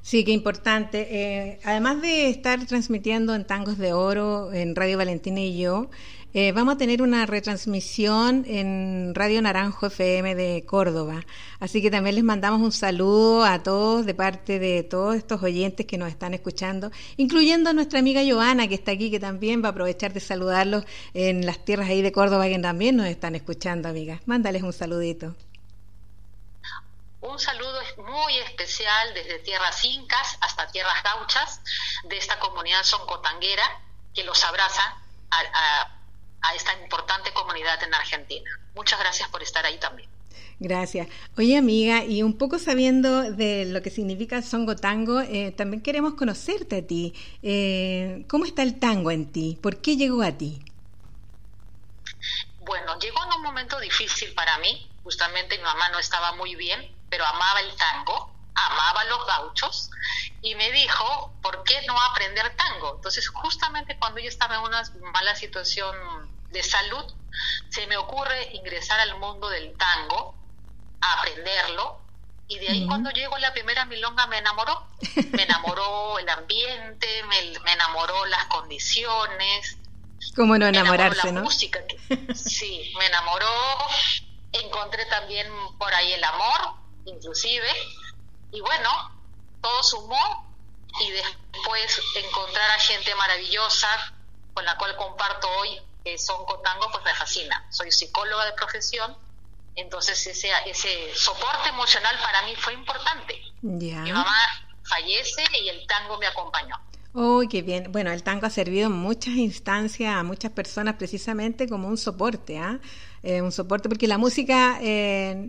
Sí, qué importante. Eh, además de estar transmitiendo en Tangos de Oro en Radio Valentina y yo, eh, vamos a tener una retransmisión en Radio Naranjo FM de Córdoba. Así que también les mandamos un saludo a todos de parte de todos estos oyentes que nos están escuchando, incluyendo a nuestra amiga Joana que está aquí, que también va a aprovechar de saludarlos en las tierras ahí de Córdoba que también nos están escuchando, amigas. Mándales un saludito. Un saludo muy especial desde tierras incas hasta tierras gauchas de esta comunidad soncotanguera que los abraza a, esta importante comunidad en Argentina. Muchas gracias por estar ahí también. Gracias. Oye, amiga, y un poco sabiendo de lo que significa Songo Tango, eh, también queremos conocerte a ti. Eh, ¿Cómo está el tango en ti? ¿Por qué llegó a ti? Bueno, llegó en un momento difícil para mí. Justamente mi mamá no estaba muy bien pero amaba el tango, amaba los gauchos, y me dijo, ¿por qué no aprender tango? Entonces, justamente cuando yo estaba en una mala situación de salud, se me ocurre ingresar al mundo del tango, a aprenderlo, y de ahí cuando llego la primera milonga me enamoró. Me enamoró el ambiente, me, enamoró las condiciones. ¿Cómo no enamorarse, la música. sí, me enamoró. Encontré también por ahí el amor, inclusive, y bueno, todo sumó y después encontrar a gente maravillosa con la cual comparto hoy que son cotango, pues me fascina. Soy psicóloga de profesión, entonces ese, ese soporte emocional para mí fue importante. Mi mamá fallece y el tango me acompañó. Uy, qué bien. Bueno, el tango ha servido en muchas instancias a muchas personas precisamente como un soporte, ¿ah? Eh, un soporte, porque la música, eh,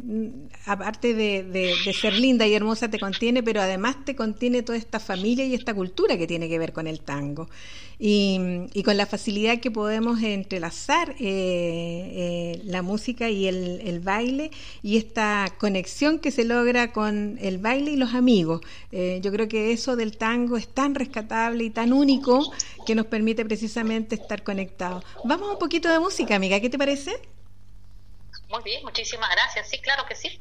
aparte de, ser linda y hermosa, te contiene, pero además te contiene toda esta familia y esta cultura que tiene que ver con el tango. Y, con la facilidad que podemos entrelazar eh, la música y el, baile y esta conexión que se logra con el baile y los amigos. yo creo que eso del tango es tan rescatable y tan único que nos permite precisamente estar conectados. Vamos a un poquito de música, amiga, ¿qué te parece? Muy bien, muchísimas gracias. Sí, claro que sí.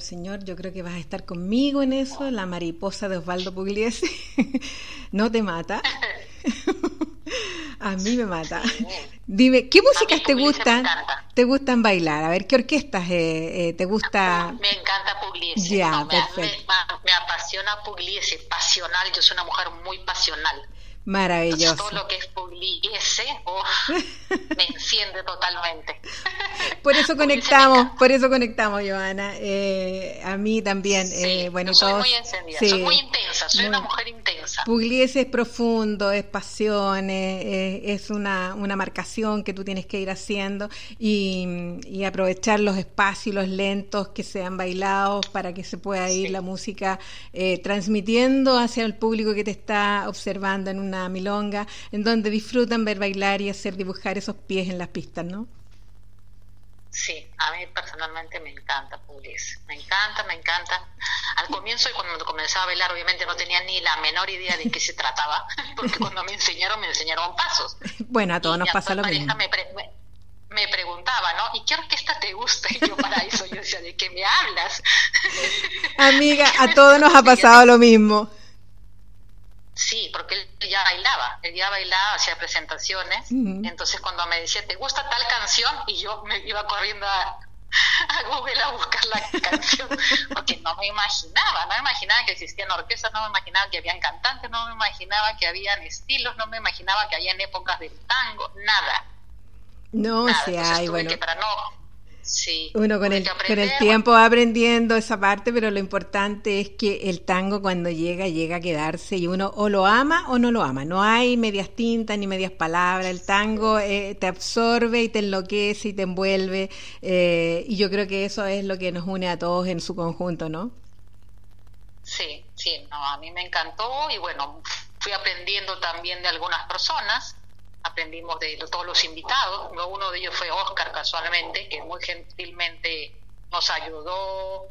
Señor, señor, yo creo que vas a estar conmigo en eso, la mariposa de Osvaldo Pugliese. no te mata. a mí me mata. Dime, ¿qué músicas te gustan? ¿Te gustan bailar? A ver, ¿qué orquestas eh, eh, te gusta? Me encanta Pugliese. Ya, perfecto. Me, me, apasiona Pugliese, pasional. Yo soy una mujer muy pasional. Maravilloso. todo lo que es Pugliese, me enciende totalmente. Por eso conectamos, por eso conectamos, Joana. Eh, a mí también. eh, bueno, soy todos, muy encendida, soy muy intensa, soy una mujer intensa. Pugliese es profundo, es pasión, es, es una, una, marcación que tú tienes que ir haciendo y, y, aprovechar los espacios, los lentos que sean bailados para que se pueda ir sí. la música eh, transmitiendo hacia el público que te está observando en una milonga, en donde disfrutan ver bailar y hacer dibujar esos pies en las pistas, ¿no? Sí, a mí personalmente me encanta Pugliese, me encanta, me encanta. Al comienzo, cuando comenzaba a bailar, obviamente no tenía ni la menor idea de qué se trataba, porque cuando me enseñaron, me enseñaron pasos. Bueno, a todos y nos pasa lo mismo. Me, pre me, me, preguntaba, ¿no? ¿Y qué orquesta te gusta? Y yo para eso, yo decía, ¿de qué me hablas? Amiga, a todos nos ha pasado lo mismo. Sí, porque él ya bailaba, él ya bailaba, hacía presentaciones, uh -huh. entonces cuando me decía, ¿te gusta tal canción? Y yo me iba corriendo a, a Google a buscar la canción, porque no me imaginaba, no me imaginaba que existían orquestas, no me imaginaba que habían cantantes, no me imaginaba que habían estilos, no me imaginaba que habían épocas del tango, nada. No, nada. Entonces, hay, bueno. Que para no, Sí, Uno con el, con el tiempo va aprendiendo esa parte, pero lo importante es que el tango cuando llega, llega a quedarse y uno o lo ama o no lo ama. No hay medias tintas ni medias palabras. El tango eh, te absorbe y te enloquece y te envuelve. Eh, y yo creo que eso es lo que nos une a todos en su conjunto, ¿no? Sí, sí, no, a mí me encantó y bueno, fui aprendiendo también de algunas personas aprendimos de todos los invitados. Uno de ellos fue Oscar, casualmente, que muy gentilmente nos ayudó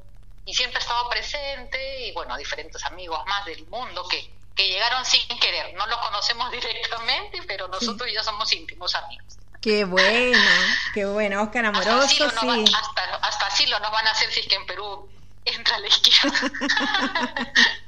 y siempre ha estado presente. Y bueno, diferentes amigos más del mundo que, que llegaron sin querer. No los conocemos directamente, pero nosotros sí. ya somos íntimos amigos. Qué bueno, qué bueno. Oscar Amoroso, hasta asilo, sí. Hasta, hasta asilo nos van a hacer si es que en Perú entra a la izquierda.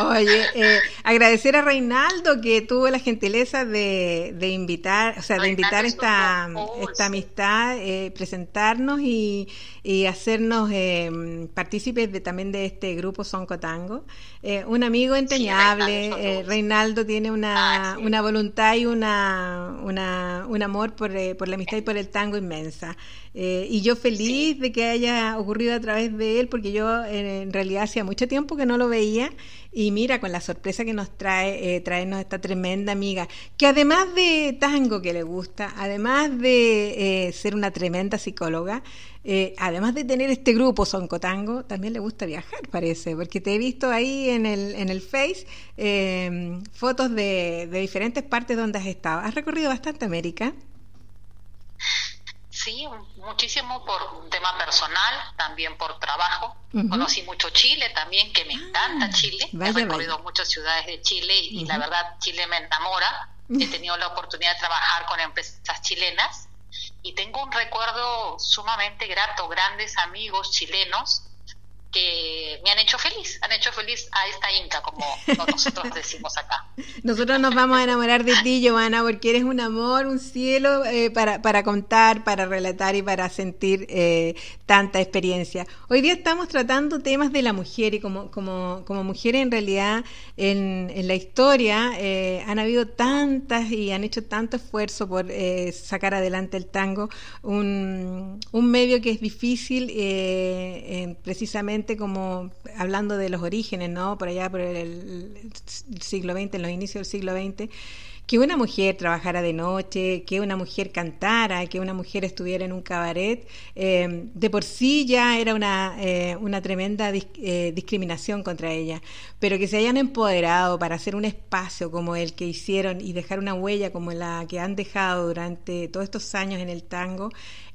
Oye, eh, agradecer a Reinaldo que tuvo la gentileza de, de invitar, o sea, de invitar esta, esta amistad, eh, presentarnos y, y hacernos eh, partícipes de, también de este grupo Sonco Tango. Eh, un amigo entrañable, eh, Reinaldo, tiene una, ah, sí. una voluntad y una, una, un amor por, por la amistad y por el tango inmensa. Y yo feliz sí. de que haya ocurrido a través de él, porque yo en realidad hacía mucho tiempo que no lo veía y mira, con la sorpresa que nos trae, eh, traernos esta tremenda amiga, que además de tango que le gusta, además de eh, ser una tremenda psicóloga, eh, además de tener este grupo Soncotango, también le gusta viajar, parece, porque te he visto ahí en el, en el Face eh, fotos de, de diferentes partes donde has estado. Has recorrido bastante América. Sí, muchísimo por un tema personal, también por trabajo. Uh -huh. Conocí mucho Chile también, que me encanta ah, Chile. Vaya, He recorrido vaya. muchas ciudades de Chile y, uh -huh. la verdad Chile me enamora. He tenido la oportunidad de trabajar con empresas chilenas y tengo un recuerdo sumamente grato, grandes amigos chilenos que me han hecho feliz, han hecho feliz a esta Inca, como nosotros decimos acá. Nosotros nos vamos a enamorar de ti, Giovanna, porque eres un amor, un cielo eh, para, para contar, para relatar y para sentir eh, tanta experiencia. Hoy día estamos tratando temas de la mujer y como, como, como mujeres en realidad en, en la historia eh, han habido tantas y han hecho tanto esfuerzo por eh, sacar adelante el tango, un, un medio que es difícil eh, como hablando de los orígenes, ¿no? Por allá por el, siglo XX, en los inicios del siglo XX, que una mujer trabajara de noche, que una mujer cantara, que una mujer estuviera en un cabaret, eh, de por sí ya era una, eh, una tremenda eh, discriminación contra ella, pero que se hayan empoderado para hacer un espacio como el que hicieron y dejar una huella como la que han dejado durante todos estos años en el tango,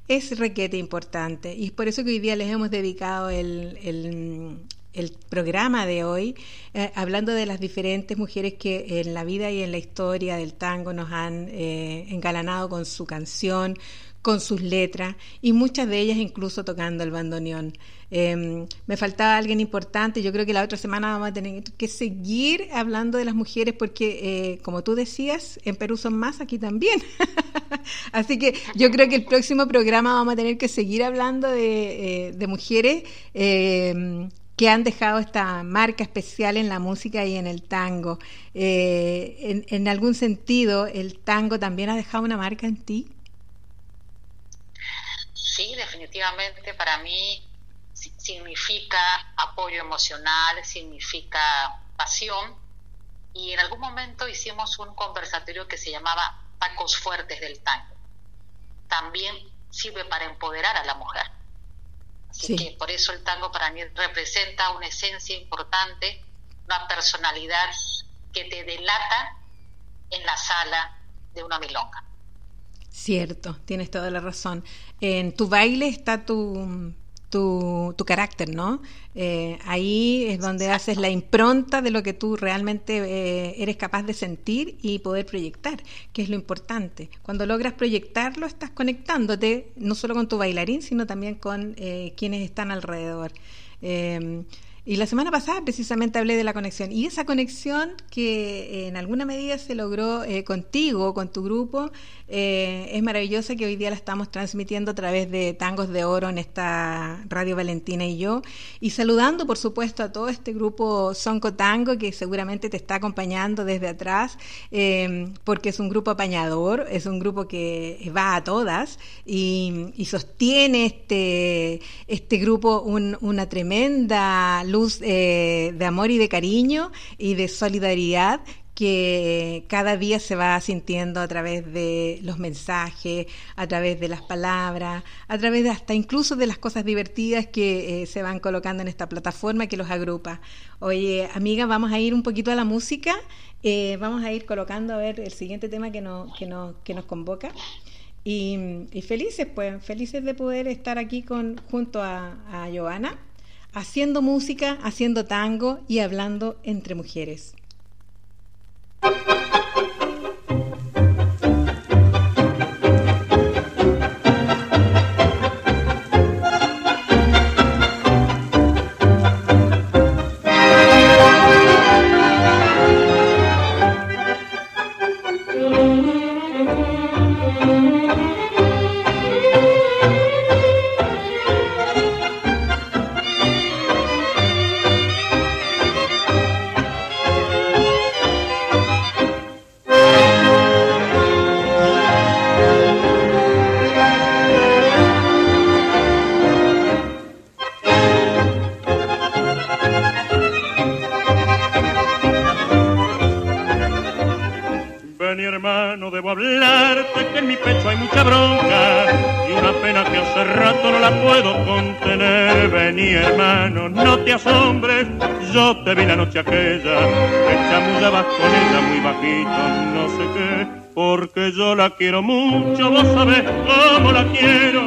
es requete importante. Y es por eso que hoy día les hemos dedicado el, el, programa de hoy eh, hablando de las diferentes mujeres que en la vida y en la historia del tango nos han eh, engalanado con su canción, con sus letras y muchas de ellas incluso tocando el bandoneón. Eh, me faltaba alguien importante, yo creo que la otra semana vamos a tener que seguir hablando de las mujeres porque, eh, como tú decías, en Perú son más, aquí también. Así que yo creo que el próximo programa vamos a tener que seguir hablando de, eh, mujeres que han dejado esta marca especial en la música y en el tango. Eh, en, algún sentido, ¿el tango también ha dejado una marca en ti? Sí, definitivamente para mí significa apoyo emocional, significa pasión. Y en algún momento hicimos un conversatorio que se llamaba Tacos Fuertes del Tango. También sirve para empoderar a la mujer Así que por eso el tango para mí representa una esencia importante, una personalidad que te delata en la sala de una milonga. Cierto, tienes toda la razón. En tu baile está tu, tu, tu carácter, ¿no? Eh, ahí es donde haces la impronta de lo que tú realmente eh, eres capaz de sentir y poder proyectar, que es lo importante. Cuando logras proyectarlo, estás conectándote no solo con tu bailarín, sino también con eh, quienes están alrededor. Y la semana pasada precisamente hablé de la conexión. Y esa conexión que en alguna medida se logró eh, contigo, con tu grupo, eh, es maravillosa que hoy día la estamos transmitiendo a través de Tangos de Oro en esta Radio Valentina y yo. Y saludando, por supuesto, a todo este grupo Sonco Tango que seguramente te está acompañando desde atrás, eh, porque es un grupo apañador, es un grupo que va a todas y, sostiene este, este grupo una tremenda luz eh, de amor y de cariño y de solidaridad que cada día se va sintiendo a través de los mensajes, a través de las palabras, a través de hasta incluso de las cosas divertidas que eh, se van colocando en esta plataforma que los agrupa. Oye, amiga, vamos a ir un poquito a la música, eh, vamos a ir colocando a ver el siguiente tema que, nos, que, nos, que nos convoca. Y, felices, pues, felices de poder estar aquí con, junto a, a Joana haciendo música, haciendo tango y hablando entre mujeres. Quiero mucho, vos sabés cómo la quiero,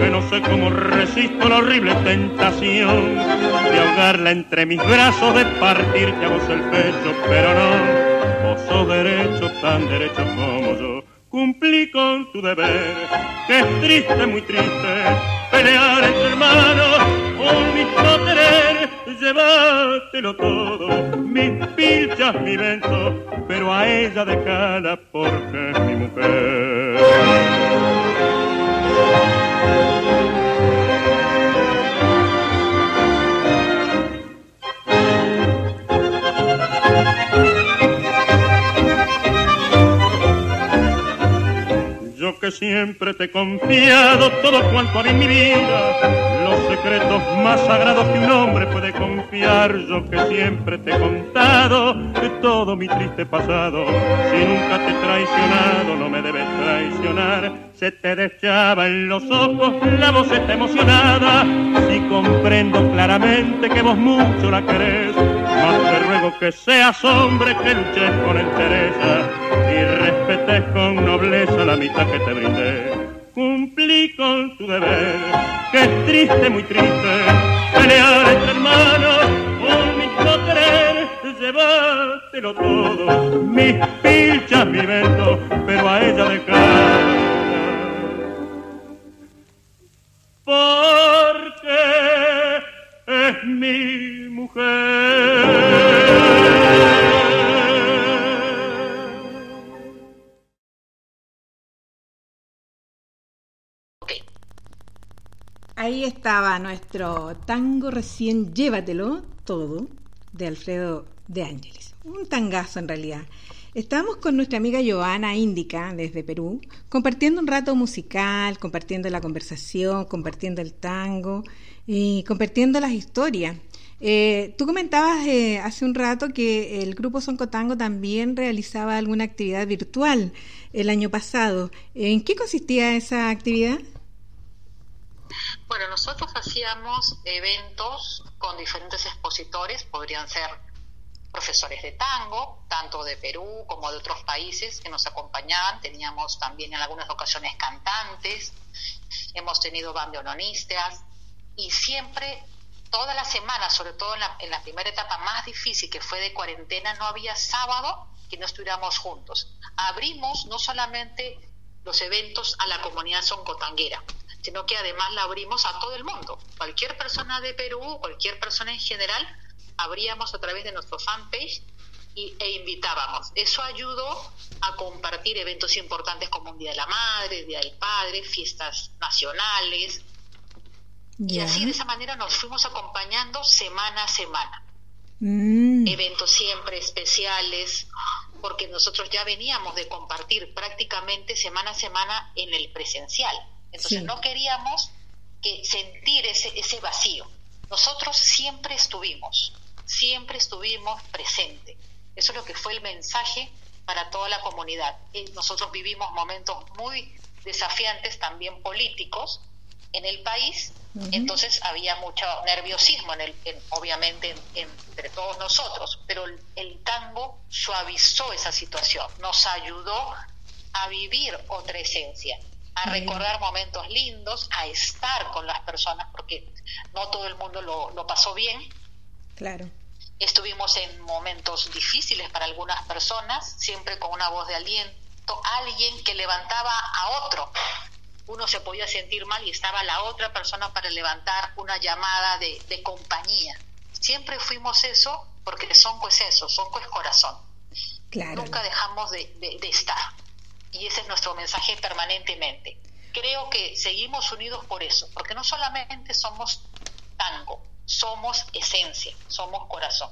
que no sé cómo resisto la horrible tentación de ahogarla entre mis brazos, de partirte a vos el pecho, pero no, vos sos derecho, tan derecho como yo. Cumplí con tu deber, que es triste, muy triste, pelear entre hermanos, un mismo tener, llévatelo todo, mis pilchas, mi vento, pero a ella dejala porque es mi mujer. Siempre te he confiado todo cuanto en mi vida, los secretos más sagrados que un hombre puede confiar, yo que siempre te he contado de todo mi triste pasado, si nunca te he traicionado no me debes traicionar, se te deschaba en los ojos la voz está emocionada, si comprendo claramente que vos mucho la querés, más te ruego que seas hombre que luches con entereza. Y respetes con nobleza la mitad que te brindé. Cumplí con tu deber, que es triste, muy triste, pelear entre hermanos, un mismo querer, llevártelo todo, mis pilchas, mi vento, pero a ella dejar. Porque es mi mujer. Ahí estaba nuestro tango recién Llévatelo todo de Alfredo de Ángeles. Un tangazo en realidad. Estamos con nuestra amiga Joana Índica desde Perú, compartiendo un rato musical, compartiendo la conversación, compartiendo el tango y compartiendo las historias. Eh, tú comentabas eh, hace un rato que el grupo Soncotango también realizaba alguna actividad virtual el año pasado. ¿En qué consistía esa actividad? Bueno, nosotros hacíamos eventos con diferentes expositores, podrían ser profesores de tango, tanto de Perú como de otros países que nos acompañaban. Teníamos también en algunas ocasiones cantantes, hemos tenido bandoneonistas y siempre, toda la semana, sobre todo en la, en la primera etapa más difícil que fue de cuarentena, no había sábado que no estuviéramos juntos. Abrimos no solamente los eventos a la comunidad soncotanguera, sino que además la abrimos a todo el mundo. Cualquier persona de Perú, cualquier persona en general, abríamos a través de nuestro fanpage y, e invitábamos. Eso ayudó a compartir eventos importantes como un Día de la Madre, Día del Padre, fiestas nacionales. Y así de esa manera nos fuimos acompañando semana a semana. Mm. Eventos siempre especiales, porque nosotros ya veníamos de compartir prácticamente semana a semana en el presencial. Entonces no queríamos que sentir ese, ese vacío. Nosotros siempre estuvimos, siempre estuvimos presentes. Eso es lo que fue el mensaje para toda la comunidad. nosotros vivimos momentos muy desafiantes, también políticos, en el país, entonces había mucho nerviosismo, en el, obviamente, entre todos nosotros, pero el tango suavizó esa situación, nos ayudó a vivir otra esencia a recordar momentos lindos, a estar con las personas, porque no todo el mundo lo, lo pasó bien. Claro. Estuvimos en momentos difíciles para algunas personas, siempre con una voz de aliento, alguien que levantaba a otro. Uno se podía sentir mal y estaba la otra persona para levantar una llamada de, de compañía. Siempre fuimos eso porque Sonco es eso, Sonco es corazón. Claro. Nunca dejamos de, de, de estar y ese es nuestro mensaje permanentemente. Creo que seguimos unidos por eso, porque no solamente somos tango, somos esencia, somos corazón.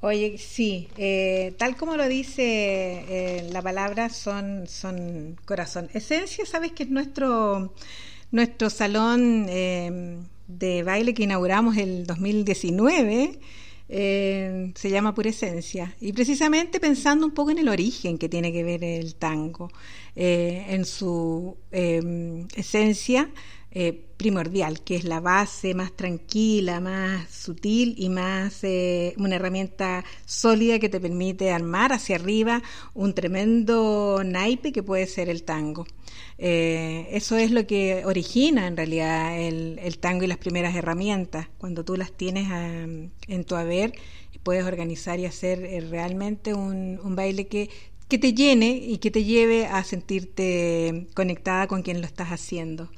Oye, sí, eh, tal como lo dice eh, la palabra, son, son corazón. Esencia, sabes que es nuestro, nuestro salón eh, de baile que inauguramos el 2019 eh, se llama Pura Esencia. Y precisamente pensando un poco en el origen que tiene que ver el tango, eh, en su em, esencia eh, primordial, que es la base más tranquila, más sutil y más una herramienta sólida que te permite armar hacia arriba un tremendo naipe que puede ser el tango. Eh, eso es lo que origina en realidad el, tango y las primeras herramientas. Cuando tú las tienes en tu haber, puedes organizar y hacer eh, realmente un, baile que, que te llene y que te lleve a sentirte conectada con quien lo estás haciendo.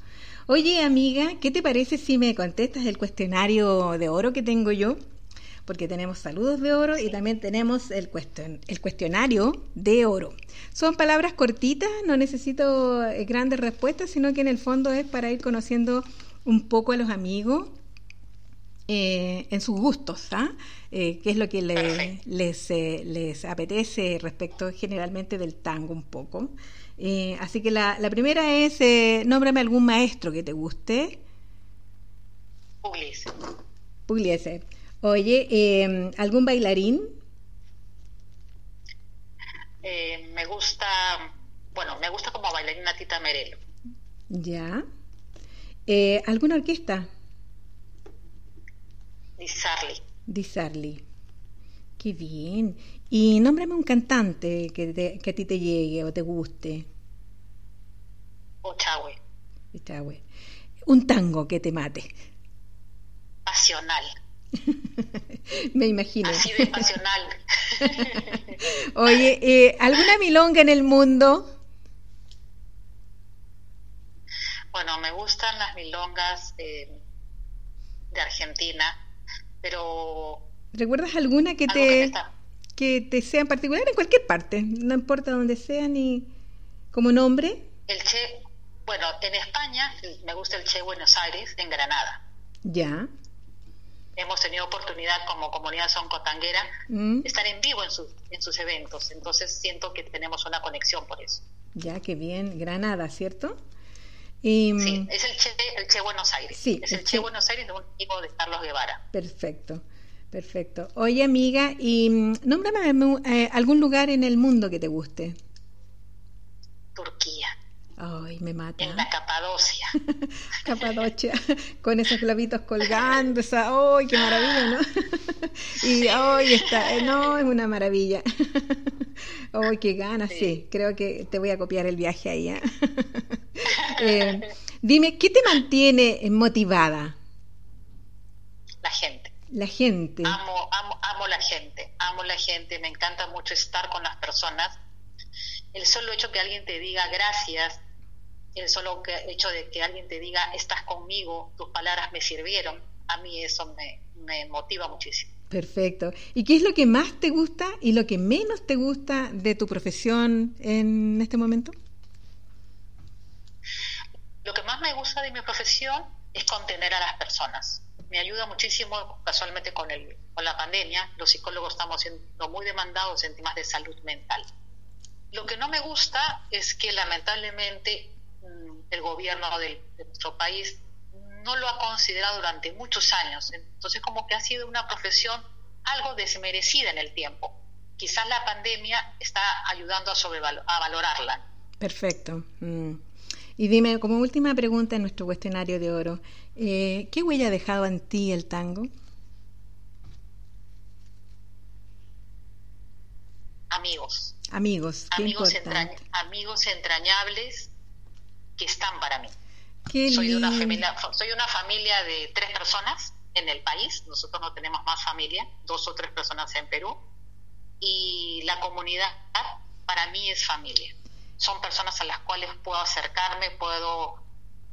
Oye, amiga, ¿qué te parece si me contestas el cuestionario de oro que tengo yo? porque tenemos saludos de oro y también tenemos el, el cuestionario de oro. Son palabras cortitas, no necesito eh, grandes respuestas, sino que en el fondo es para ir conociendo un poco a los amigos eh, en sus gustos, ¿ah? Eh, qué es lo que les, les apetece respecto generalmente del tango un poco. Así que la, la primera es, nómbrame algún maestro que te guste. Pugliese. Pugliese. Oye, eh, ¿algún bailarín? Eh, me gusta, bueno, me gusta como bailarina Tita Merelo. Ya. Eh, ¿Alguna orquesta? Di Sarli. Qué bien. Y nómbrame un cantante que, que a ti te llegue o te guste. Ochagüe. Ochagüe. Un tango que te mate. Pasional. Me imagino. Así de pasional. Oye, eh, ¿alguna milonga en el mundo? Bueno, me gustan las milongas de Argentina, pero... ¿Recuerdas alguna que te, que, te sea en particular en cualquier parte? No importa dónde sea ni como nombre. El Che, Bueno, en España me gusta el Che Buenos Aires, en Granada. Ya. Hemos tenido oportunidad como comunidad soncotanguera Mm. estar en vivo en sus, en sus eventos, entonces siento que tenemos una conexión por eso. Ya, qué bien. Granada, ¿cierto? Y, Sí, mm, es el Che, el che Buenos Aires. Sí, es el el, Che. che Buenos Aires de un amigo de Carlos Guevara. Perfecto, perfecto. Oye, amiga, y mm, nómbrame eh, algún lugar en el mundo que te guste. Turquía, Ay, me mata. en la Capadocia. Capadocia, con esos globitos colgando, esa, ¡ay, qué maravilla, ¿no? y hoy está, eh, no, es una maravilla. ¡Ay, qué ganas! Sí. creo que te voy a copiar el viaje ahí. ¿eh? Eh, dime, ¿qué te mantiene motivada? La gente. La gente. Amo, amo, amo la gente, amo la gente, me encanta mucho estar con las personas. El solo hecho que alguien te diga gracias, el solo hecho de que alguien te diga estás conmigo, tus palabras me sirvieron, a mí eso me, me motiva muchísimo. Perfecto. ¿Y qué es lo que más te gusta y lo que menos te gusta de tu profesión en este momento? Lo que más me gusta de mi profesión es contener a las personas. Me ayuda muchísimo, casualmente con, el, con la pandemia, los psicólogos estamos siendo muy demandados en temas de salud mental. Lo que no me gusta es que lamentablemente mm, el gobierno de nuestro país no lo ha considerado durante muchos años. Entonces como que ha sido una profesión algo desmerecida en el tiempo. Quizás la pandemia está ayudando a, a valorarla. Perfecto. Mm. Y dime, como última pregunta en nuestro cuestionario de oro, eh, ¿qué huella ha dejado en ti el tango? Amigos, Amigos, qué amigos, entrañables que están para mí. Qué Soy de una familia, soy una familia de tres personas en el país. Nosotros no tenemos más familia, dos o tres personas en Perú. Y la comunidad para mí es familia. Son personas a las cuales puedo acercarme, puedo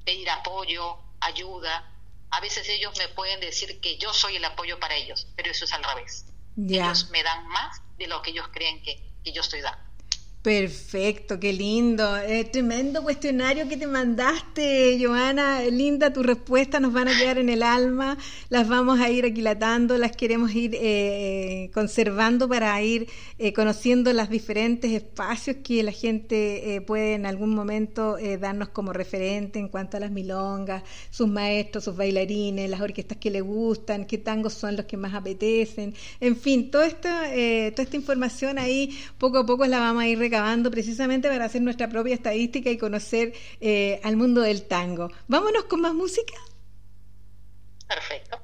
pedir apoyo, ayuda. A veces ellos me pueden decir que yo soy el apoyo para ellos, pero eso es al revés. Ya. Ellos me dan más de lo que ellos creen que, que yo estoy dando. Perfecto, qué lindo. Eh, tremendo cuestionario que te mandaste, Joana. Linda tu respuesta, nos van a quedar en el alma. Las vamos a ir aquilatando, las queremos ir eh, conservando para ir eh, conociendo los diferentes espacios que la gente eh, puede en algún momento eh, darnos como referente en cuanto a las milongas, sus maestros, sus bailarines, las orquestas que le gustan, qué tangos son los que más apetecen. En fin, toda esta, eh, toda esta información ahí poco a poco la vamos a ir recabando precisamente para hacer nuestra propia estadística y conocer eh, al mundo del tango. Vámonos con más música. Perfecto.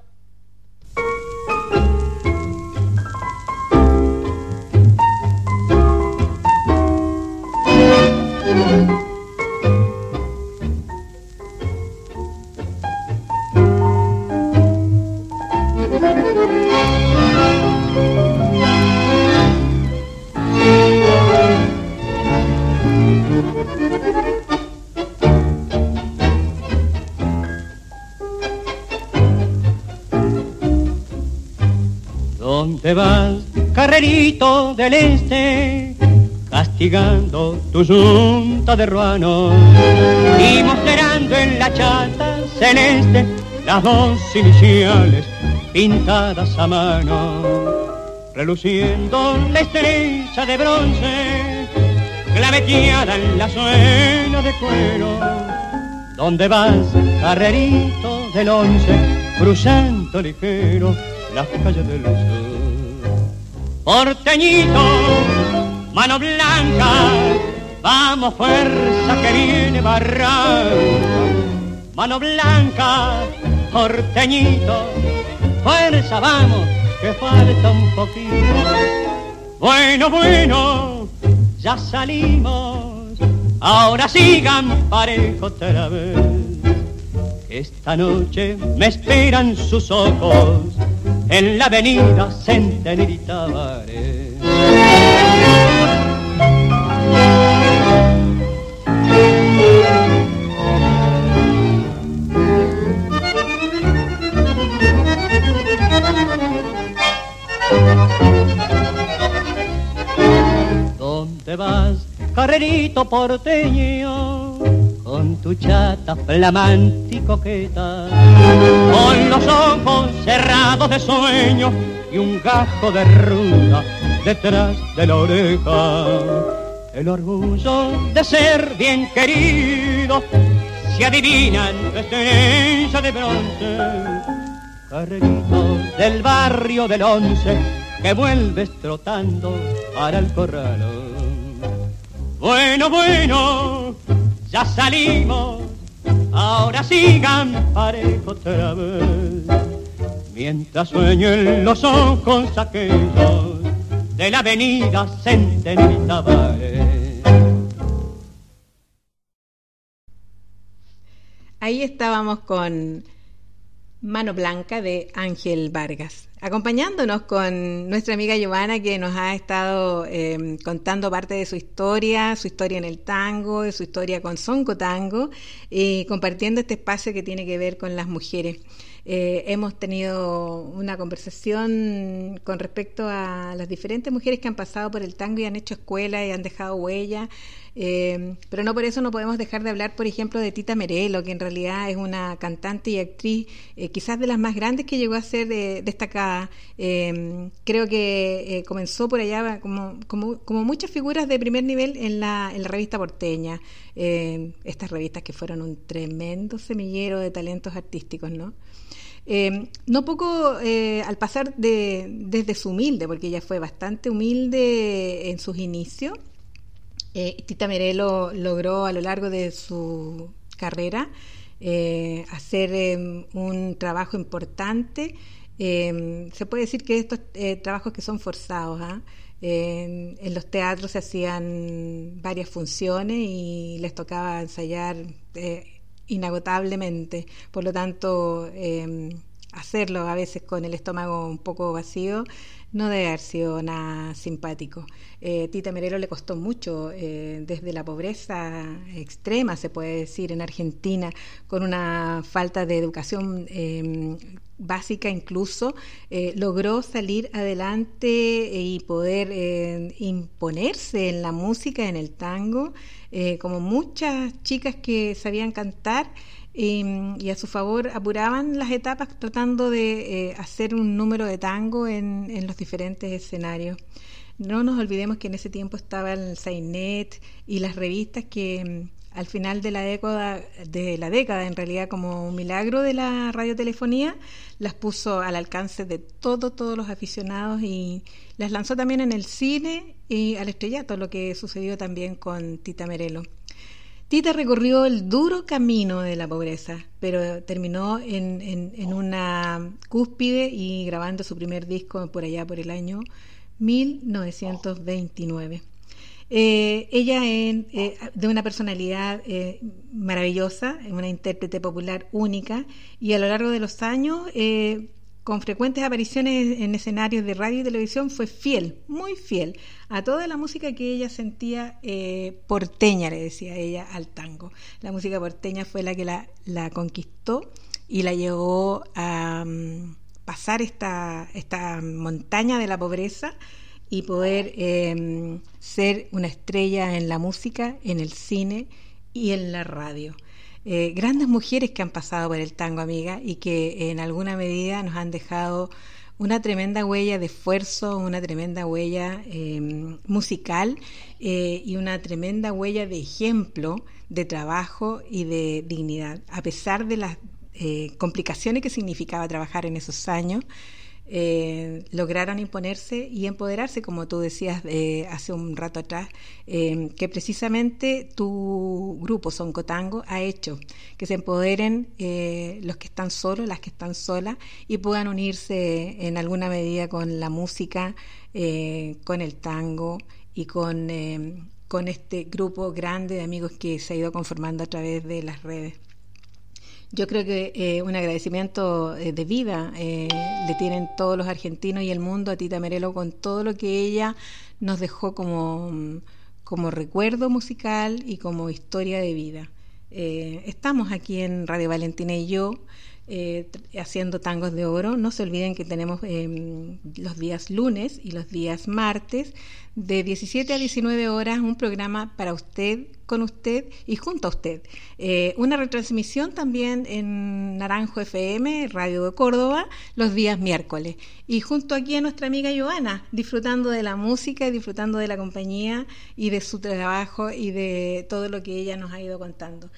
¿Dónde vas, carrerito del este? Castigando tu yunta de ruanos y mostrando en la chata celeste las dos iniciales pintadas a mano, reluciendo la estrella de bronce, claveteada en la suela de cuero. ¿Dónde vas, carrerito del once, cruzando ligero las calles del sur? Porteñito, mano blanca, vamos fuerza que viene barranco. Mano blanca, porteñito, fuerza vamos, que falta un poquito. Bueno, bueno, ya salimos, ahora sigan parejo otra vez. Esta noche me esperan sus ojos en la avenida Centenario y Tabaré. ¿Dónde vas, carrerito porteño? con tu chata flamante y coqueta, con los ojos cerrados de sueño y un gajo de ruda detrás de la oreja. El orgullo de ser bien querido se adivina en tu estrella de bronce. Carrerito del barrio del once que vuelves trotando para el corral. Bueno, bueno, ya salimos, ahora sigan parejo otra vez. Mientras sueñen los ojos aquellos de la avenida Centenita Ahí estábamos con Mano Blanca de Ángel Vargas, acompañándonos con nuestra amiga Giovanna que nos ha estado eh, contando parte de su historia, su historia en el tango, su historia con Sonco Tango y compartiendo este espacio que tiene que ver con las mujeres. Eh, hemos tenido una conversación con respecto a las diferentes mujeres que han pasado por el tango y han hecho escuela y han dejado huella. Eh, pero no por eso no podemos dejar de hablar, por ejemplo, de Tita Merelo, que en realidad es una cantante y actriz eh, quizás de las más grandes que llegó a ser destacada. creo que comenzó por allá como, como, como, muchas figuras de primer nivel en la, en la revista porteña. estas revistas que fueron un tremendo semillero de talentos artísticos, ¿no? Eh, no poco eh, al pasar de, desde su humilde, porque ella fue bastante humilde en sus inicios, eh, Tita Merelo logró a lo largo de su carrera hacer un trabajo importante. se puede decir que estos trabajos que son forzados, ¿ah? en, en, los teatros se hacían varias funciones y les tocaba ensayar inagotablemente. Por lo tanto, em, hacerlo a veces con el estómago un poco vacío no debe haber sido nada simpático. Eh, Tita Merelo le costó mucho, eh, desde la pobreza extrema, se puede decir, en Argentina, con una falta de educación em, básica incluso, eh, logró salir adelante y poder imponerse en la música, en el tango, como muchas chicas que sabían cantar y, a su favor apuraban las etapas tratando de eh, hacer un número de tango en, en, los diferentes escenarios. No nos olvidemos que en ese tiempo estaba el Sainet y las revistas que al final de la década, de la década en realidad como un milagro de la radiotelefonía, las puso al alcance de todos, todos los aficionados y las lanzó también en el cine y al estrellato, lo que sucedió también con Tita Merelo. Tita recorrió el duro camino de la pobreza, pero terminó en, en, una cúspide y grabando su primer disco por allá por el año 1929. Eh, ella es eh, de una personalidad eh, maravillosa, una intérprete popular única y a lo largo de los años con frecuentes apariciones en escenarios de radio y televisión, fue fiel, muy fiel a toda la música que ella sentía eh, porteña, le decía ella, al tango. La música porteña fue la que la, la conquistó y la llevó a mm, pasar esta, esta montaña de la pobreza y poder em, ser una estrella en la música, en el cine y en la radio. Eh, grandes mujeres que han pasado por el tango, amiga, y que en alguna medida nos han dejado una tremenda huella de esfuerzo, una tremenda huella em, musical eh, y una tremenda huella de ejemplo de trabajo y de dignidad. A pesar de las eh, complicaciones que significaba trabajar en esos años, eh, lograron imponerse y empoderarse, como tú decías eh, hace un rato atrás, eh, que precisamente tu grupo Soncotango ha hecho que se empoderen los que están solos, las que están solas y puedan unirse en alguna medida con la música, con el tango y con, con este grupo grande de amigos que se ha ido conformando a través de las redes. Yo creo que eh, un agradecimiento eh, de vida eh, le tienen todos los argentinos y el mundo a Tita Merelo con todo lo que ella nos dejó como, como recuerdo musical y como historia de vida. estamos aquí en Radio Valentina y yo eh, haciendo tangos de oro. No se olviden que tenemos em, los días lunes y los días martes de 17 a 19 horas un programa para usted, con usted y junto a usted. Eh, una retransmisión también en Naranjo FM, Radio de Córdoba, los días miércoles. Y junto aquí a nuestra amiga Joana, disfrutando de la música y disfrutando de la compañía y de su trabajo y de todo lo que ella nos ha ido contando.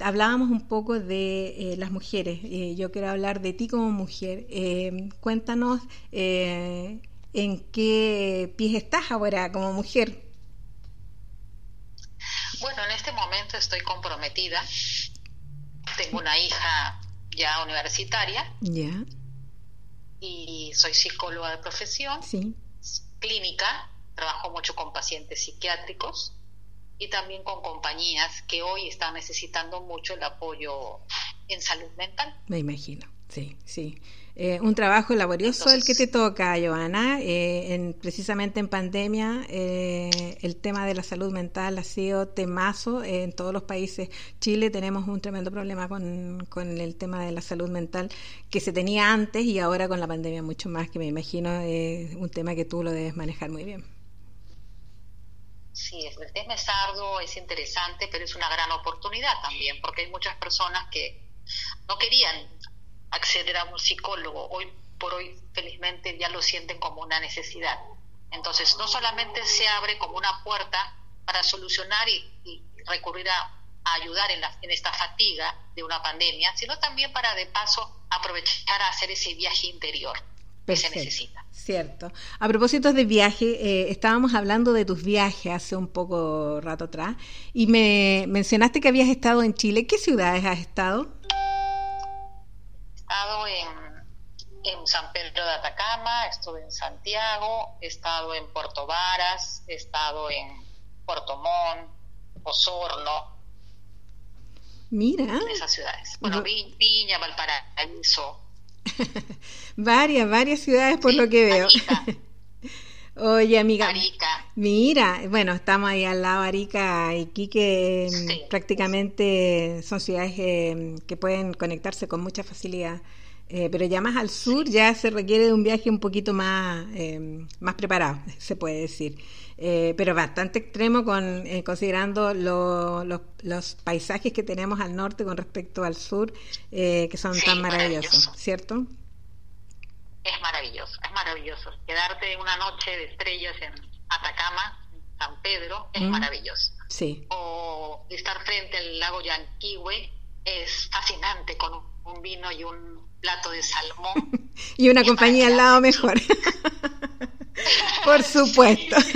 Hablábamos un poco de eh, las mujeres. Eh, yo quiero hablar de ti como mujer. Eh, cuéntanos en qué pies estás ahora como mujer. Bueno, en este momento estoy comprometida. Tengo una hija ya universitaria. Ya. Y soy psicóloga de profesión. Sí. Clínica. Trabajo mucho con pacientes psiquiátricos y también con compañías que hoy están necesitando mucho el apoyo en salud mental. Me imagino, sí, sí. Eh, un trabajo laborioso el que te toca, Joana. Eh, en, precisamente en pandemia, eh, el tema de la salud mental ha sido temazo en todos los países. Chile tenemos un tremendo problema con, con el tema de la salud mental que se tenía antes y ahora con la pandemia mucho más, que me imagino es un tema que tú lo debes manejar muy bien. Sí, el tema es arduo, es interesante, pero es una gran oportunidad también, porque hay muchas personas que no querían acceder a un psicólogo. Hoy por hoy, felizmente, ya lo sienten como una necesidad. Entonces, no solamente se abre como una puerta para solucionar y, recurrir a, ayudar en, en esta fatiga de una pandemia, sino también para, de paso, aprovechar a hacer ese viaje interior que se necesita. Cierto. A propósito de viaje, eh, estábamos hablando de tus viajes hace un poco rato atrás y me mencionaste que habías estado en Chile. ¿Qué ciudades has estado? He estado en, en San Pedro de Atacama, estuve en Santiago, he estado en Puerto Varas, he estado en Puerto Montt, Osorno. Mira. En esas ciudades. Bueno, Viña, Valparaíso, varias, varias ciudades por lo que veo. Oye, amiga. Mira, bueno, estamos ahí al lado Arica y Quique, em, prácticamente son ciudades em, que pueden conectarse con mucha facilidad. Eh, pero ya más al sur ya se requiere de un viaje un poquito más, em, más preparado, se puede decir. Eh, pero bastante extremo con eh, considerando los paisajes que tenemos al norte con respecto al sur, que son tan maravillosos, ¿cierto? Es maravilloso, es maravilloso. Quedarte una noche de estrellas en Atacama, San Pedro, es maravilloso. Sí. O estar frente al lago Yanquihue es fascinante con un vino y un plato de salmón. y una compañía al lado mejor. Por supuesto.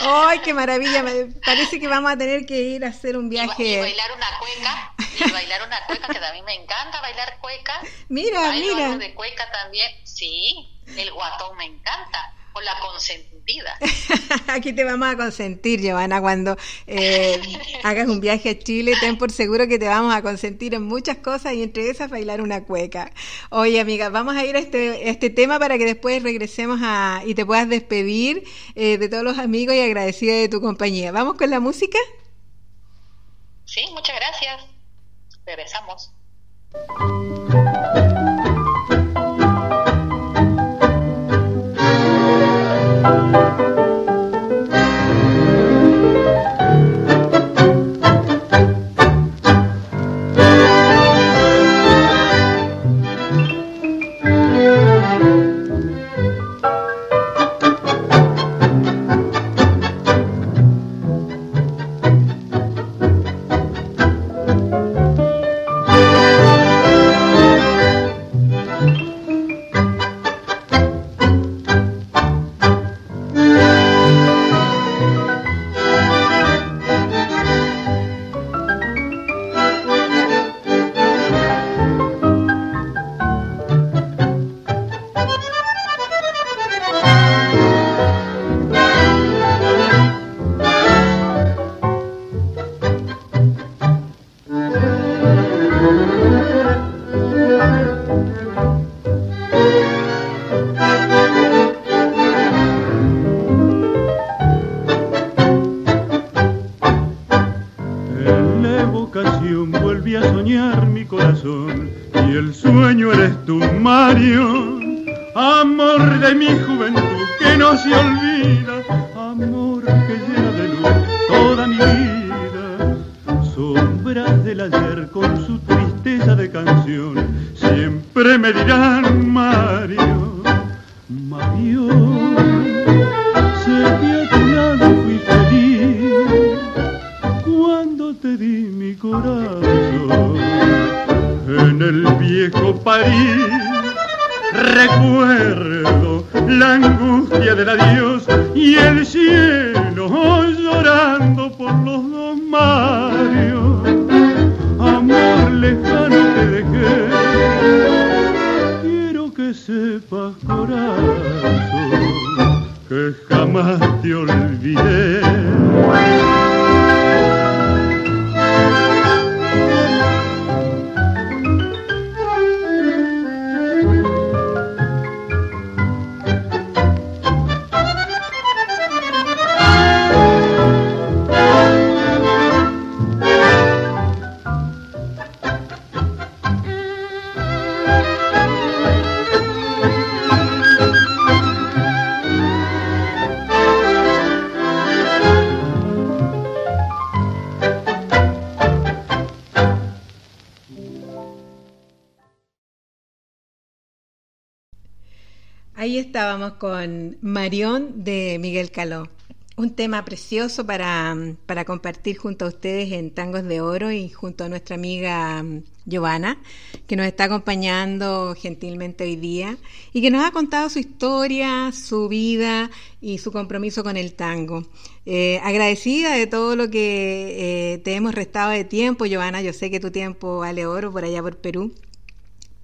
¡Ay, qué maravilla! Me parece que vamos a tener que ir a hacer un viaje. Y, bailar una cueca, y bailar una cueca, que mí me encanta bailar cueca. Mira, mira. de cueca también, sí. El guatón me encanta o la consentida. Aquí te vamos a consentir, Giovanna, cuando eh, hagas un viaje a Chile, ten por seguro que te vamos a consentir en muchas cosas y entre esas bailar una cueca. Oye, amiga, vamos a ir a este, este tema para que después regresemos a, y te puedas despedir eh, de todos los amigos y agradecida de tu compañía. ¿Vamos con la música? Sí, muchas gracias. Regresamos. Jamás te olvidé. Con Marión de Miguel Caló. Un tema precioso para, para, compartir junto a ustedes en Tangos de Oro y junto a nuestra amiga mm, Giovanna, que nos está acompañando gentilmente hoy día y que nos ha contado su historia, su vida y su compromiso con el tango. Eh, agradecida de todo lo que eh, te hemos restado de tiempo, Giovanna. Yo sé que tu tiempo vale oro por allá por Perú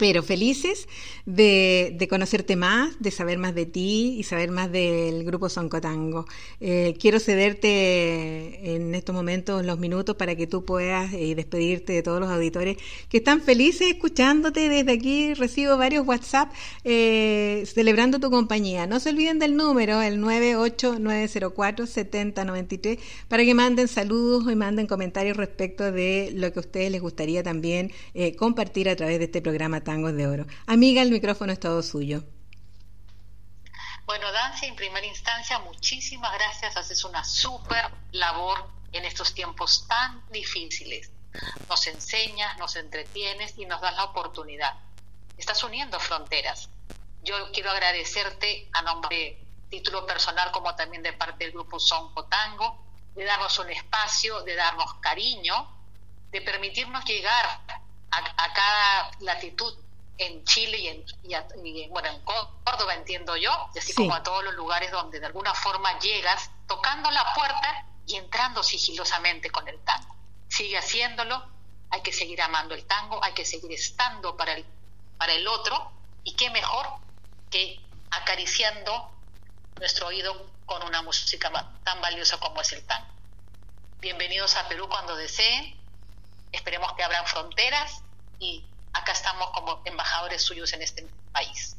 pero felices de, conocerte más, de saber más de ti y saber más del grupo Soncotango. Eh, quiero cederte en estos momentos los minutos para que tú puedas eh, despedirte de todos los auditores que están felices escuchándote. Desde aquí recibo varios WhatsApp eh, celebrando tu compañía. No se olviden del número, el 989047093, para que manden saludos y manden comentarios respecto de lo que a ustedes les gustaría también eh, compartir a través de este programa Amiga, el micrófono es todo suyo. Bueno, Dancia, en primera instancia, muchísimas gracias. Haces una súper labor en estos tiempos tan difíciles. Nos enseñas, nos entretienes y nos das la oportunidad. Estás uniendo fronteras. Yo quiero agradecerte a nombre de título personal como también de parte del grupo Sonco Tango, de darnos un espacio, de darnos cariño, de permitirnos llegar a, a cada latitud en Chile y en, y, bueno, en Córdoba, entiendo yo, y así sí. como a todos los lugares donde de alguna forma llegas tocando la puerta y entrando sigilosamente con el tango. Sigue haciéndolo, hay que seguir amando el tango, hay que seguir estando para el, para el otro, y qué mejor que acariciando nuestro oído con una música tan valiosa como es el tango. Bienvenidos a Perú cuando deseen, esperemos que abran fronteras y acá estamos como embajadores suyos en este país.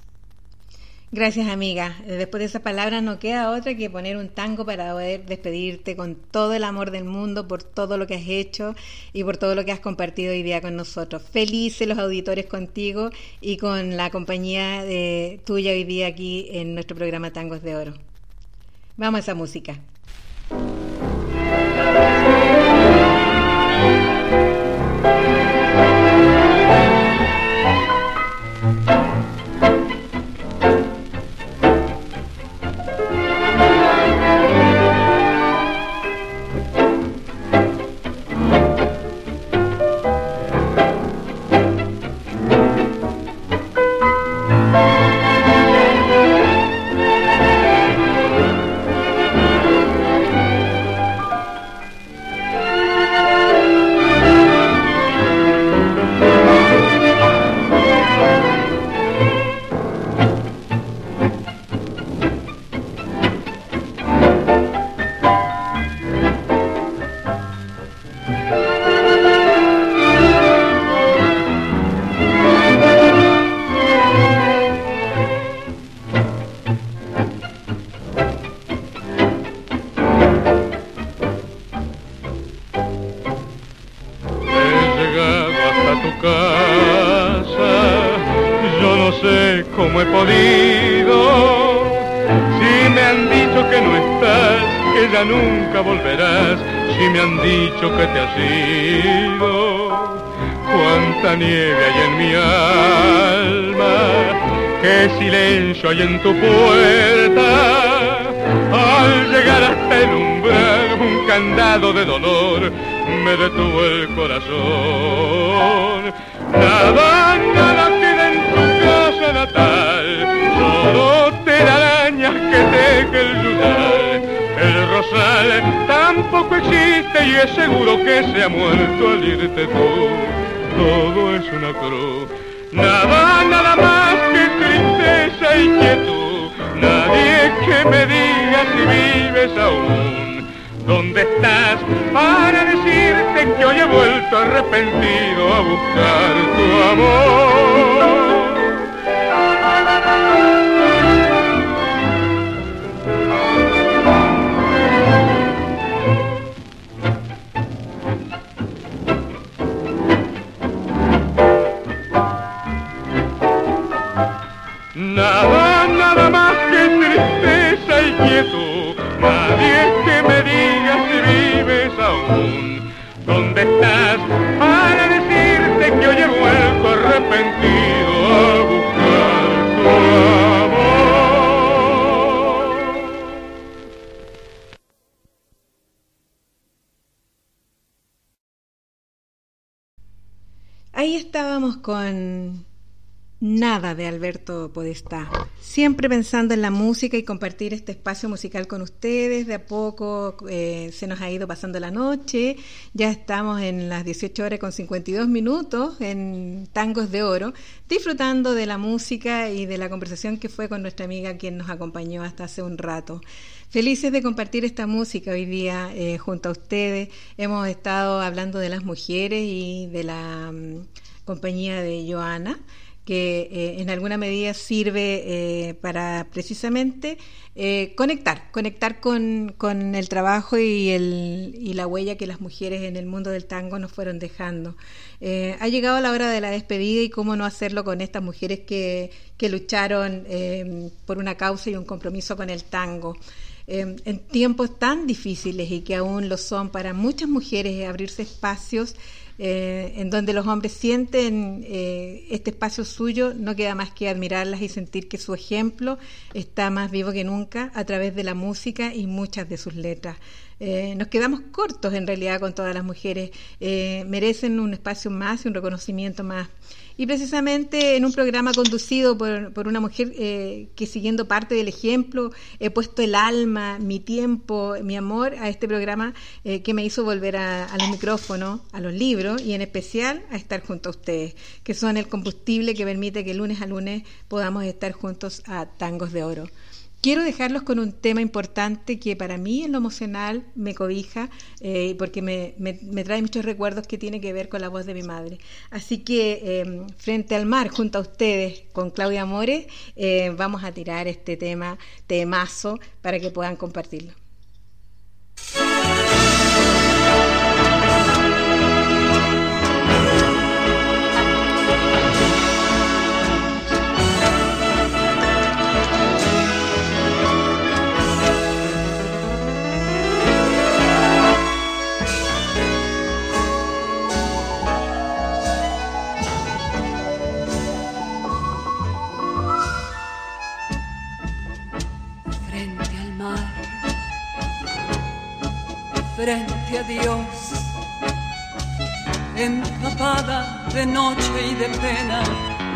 Gracias, amiga. Después de esa palabra no queda otra que poner un tango para poder despedirte con todo el amor del mundo por todo lo que has hecho y por todo lo que has compartido hoy día con nosotros. Felices los auditores contigo y con la compañía de tuya hoy día aquí en nuestro programa Tangos de Oro. Vamos a esa música. Podestá. Siempre pensando en la música y compartir este espacio musical con ustedes. De a poco eh, se nos ha ido pasando la noche. Ya estamos en las 18 horas con 52 minutos en Tangos de Oro, disfrutando de la música y de la conversación que fue con nuestra amiga quien nos acompañó hasta hace un rato. Felices de compartir esta música hoy día eh, junto a ustedes. Hemos estado hablando de las mujeres y de la mm, compañía de Joana que eh, en alguna medida sirve eh, para precisamente eh, conectar, conectar con, con, el trabajo y, el, y la huella que las mujeres en el mundo del tango nos fueron dejando. ha llegado la hora de la despedida y cómo no hacerlo con estas mujeres que, que lucharon por una causa y un compromiso con el tango. en tiempos tan difíciles y que aún lo son para muchas mujeres abrirse espacios eh, en donde los hombres sienten eh, este espacio suyo, no queda más que admirarlas y sentir que su ejemplo está más vivo que nunca a través de la música y muchas de sus letras. Eh, nos quedamos cortos en realidad con todas las mujeres, merecen un espacio más y un reconocimiento más y precisamente en un programa conducido por, una mujer eh, que siguiendo parte del ejemplo, he puesto el alma, mi tiempo, mi amor a este programa eh, que me hizo volver a, a, los micrófonos, a los libros y en especial a estar junto a ustedes, que son el combustible que permite que lunes a lunes podamos estar juntos a tangos de oro. Quiero dejarlos con un tema importante que para mí en lo emocional me cobija eh, porque me, trae muchos recuerdos que tiene que ver con la voz de mi madre. Así que em, frente al mar, junto a ustedes, con Claudia Amores, eh, vamos a tirar este tema temazo para que puedan compartirlo. Frente a Dios, empapada de noche y de pena,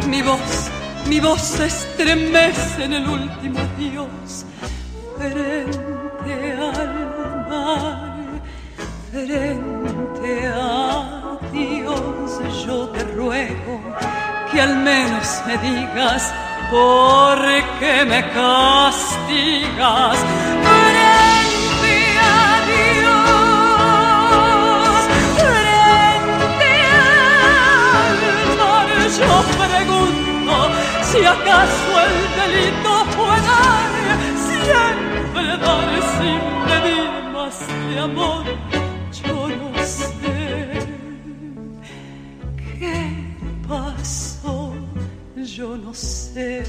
mi voz, mi voz se estremece en el último adiós, frente al mar, frente a Dios, yo te ruego que al menos me digas por qué me castigas si acaso el delito fue dar, siempre dar sin pedir más de amor. Yo no sé qué pasó, yo no sé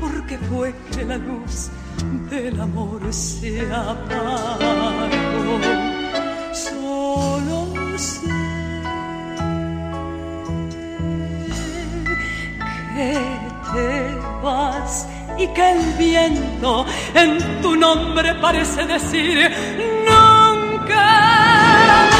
por qué fue que la luz del amor se apagó. Solo sé que te vas y que el viento en tu nombre parece decir nunca.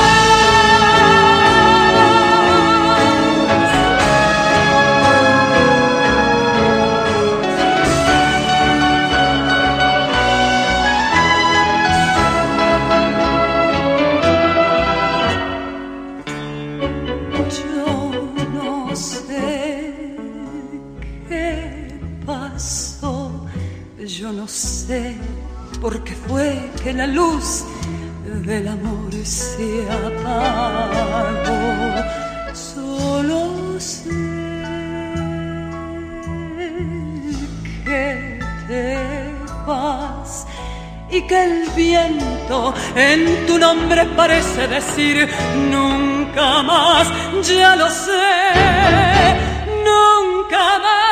Porque fue que la luz del amor se apagó. Solo sé que te vas y que el viento en tu nombre parece decir nunca más, ya lo sé, nunca más.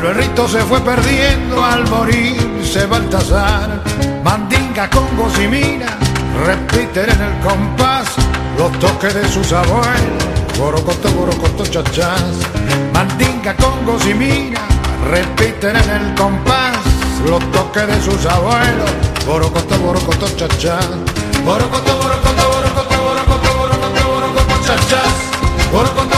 pero el rito se fue perdiendo al morirse Baltasar. Mandinga, con y mina, repiten en el compás los toques de sus abuelos. Borocoto, borocoto, chachás. Mandinga, con y mina, repiten en el compás los toques de sus abuelos. Borocoto, borocoto, chachás. Borocoto, borocoto, borocoto, borocoto, borocoto, borocoto, chachás. Borocoto,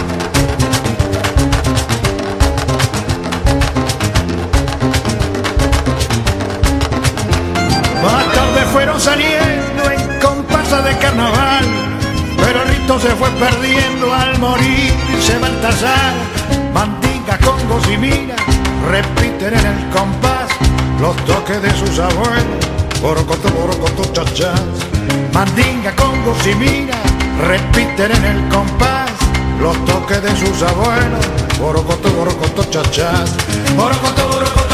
Perdiendo al morir se Baltasar. Mandinga, congos y mina repiten en el compás los toques de sus abuelos. Borocoto, borocoto, chachás. Mandinga, congos y mina repiten en el compás los toques de sus abuelos. Borocoto, borocoto, chachás. Borocoto,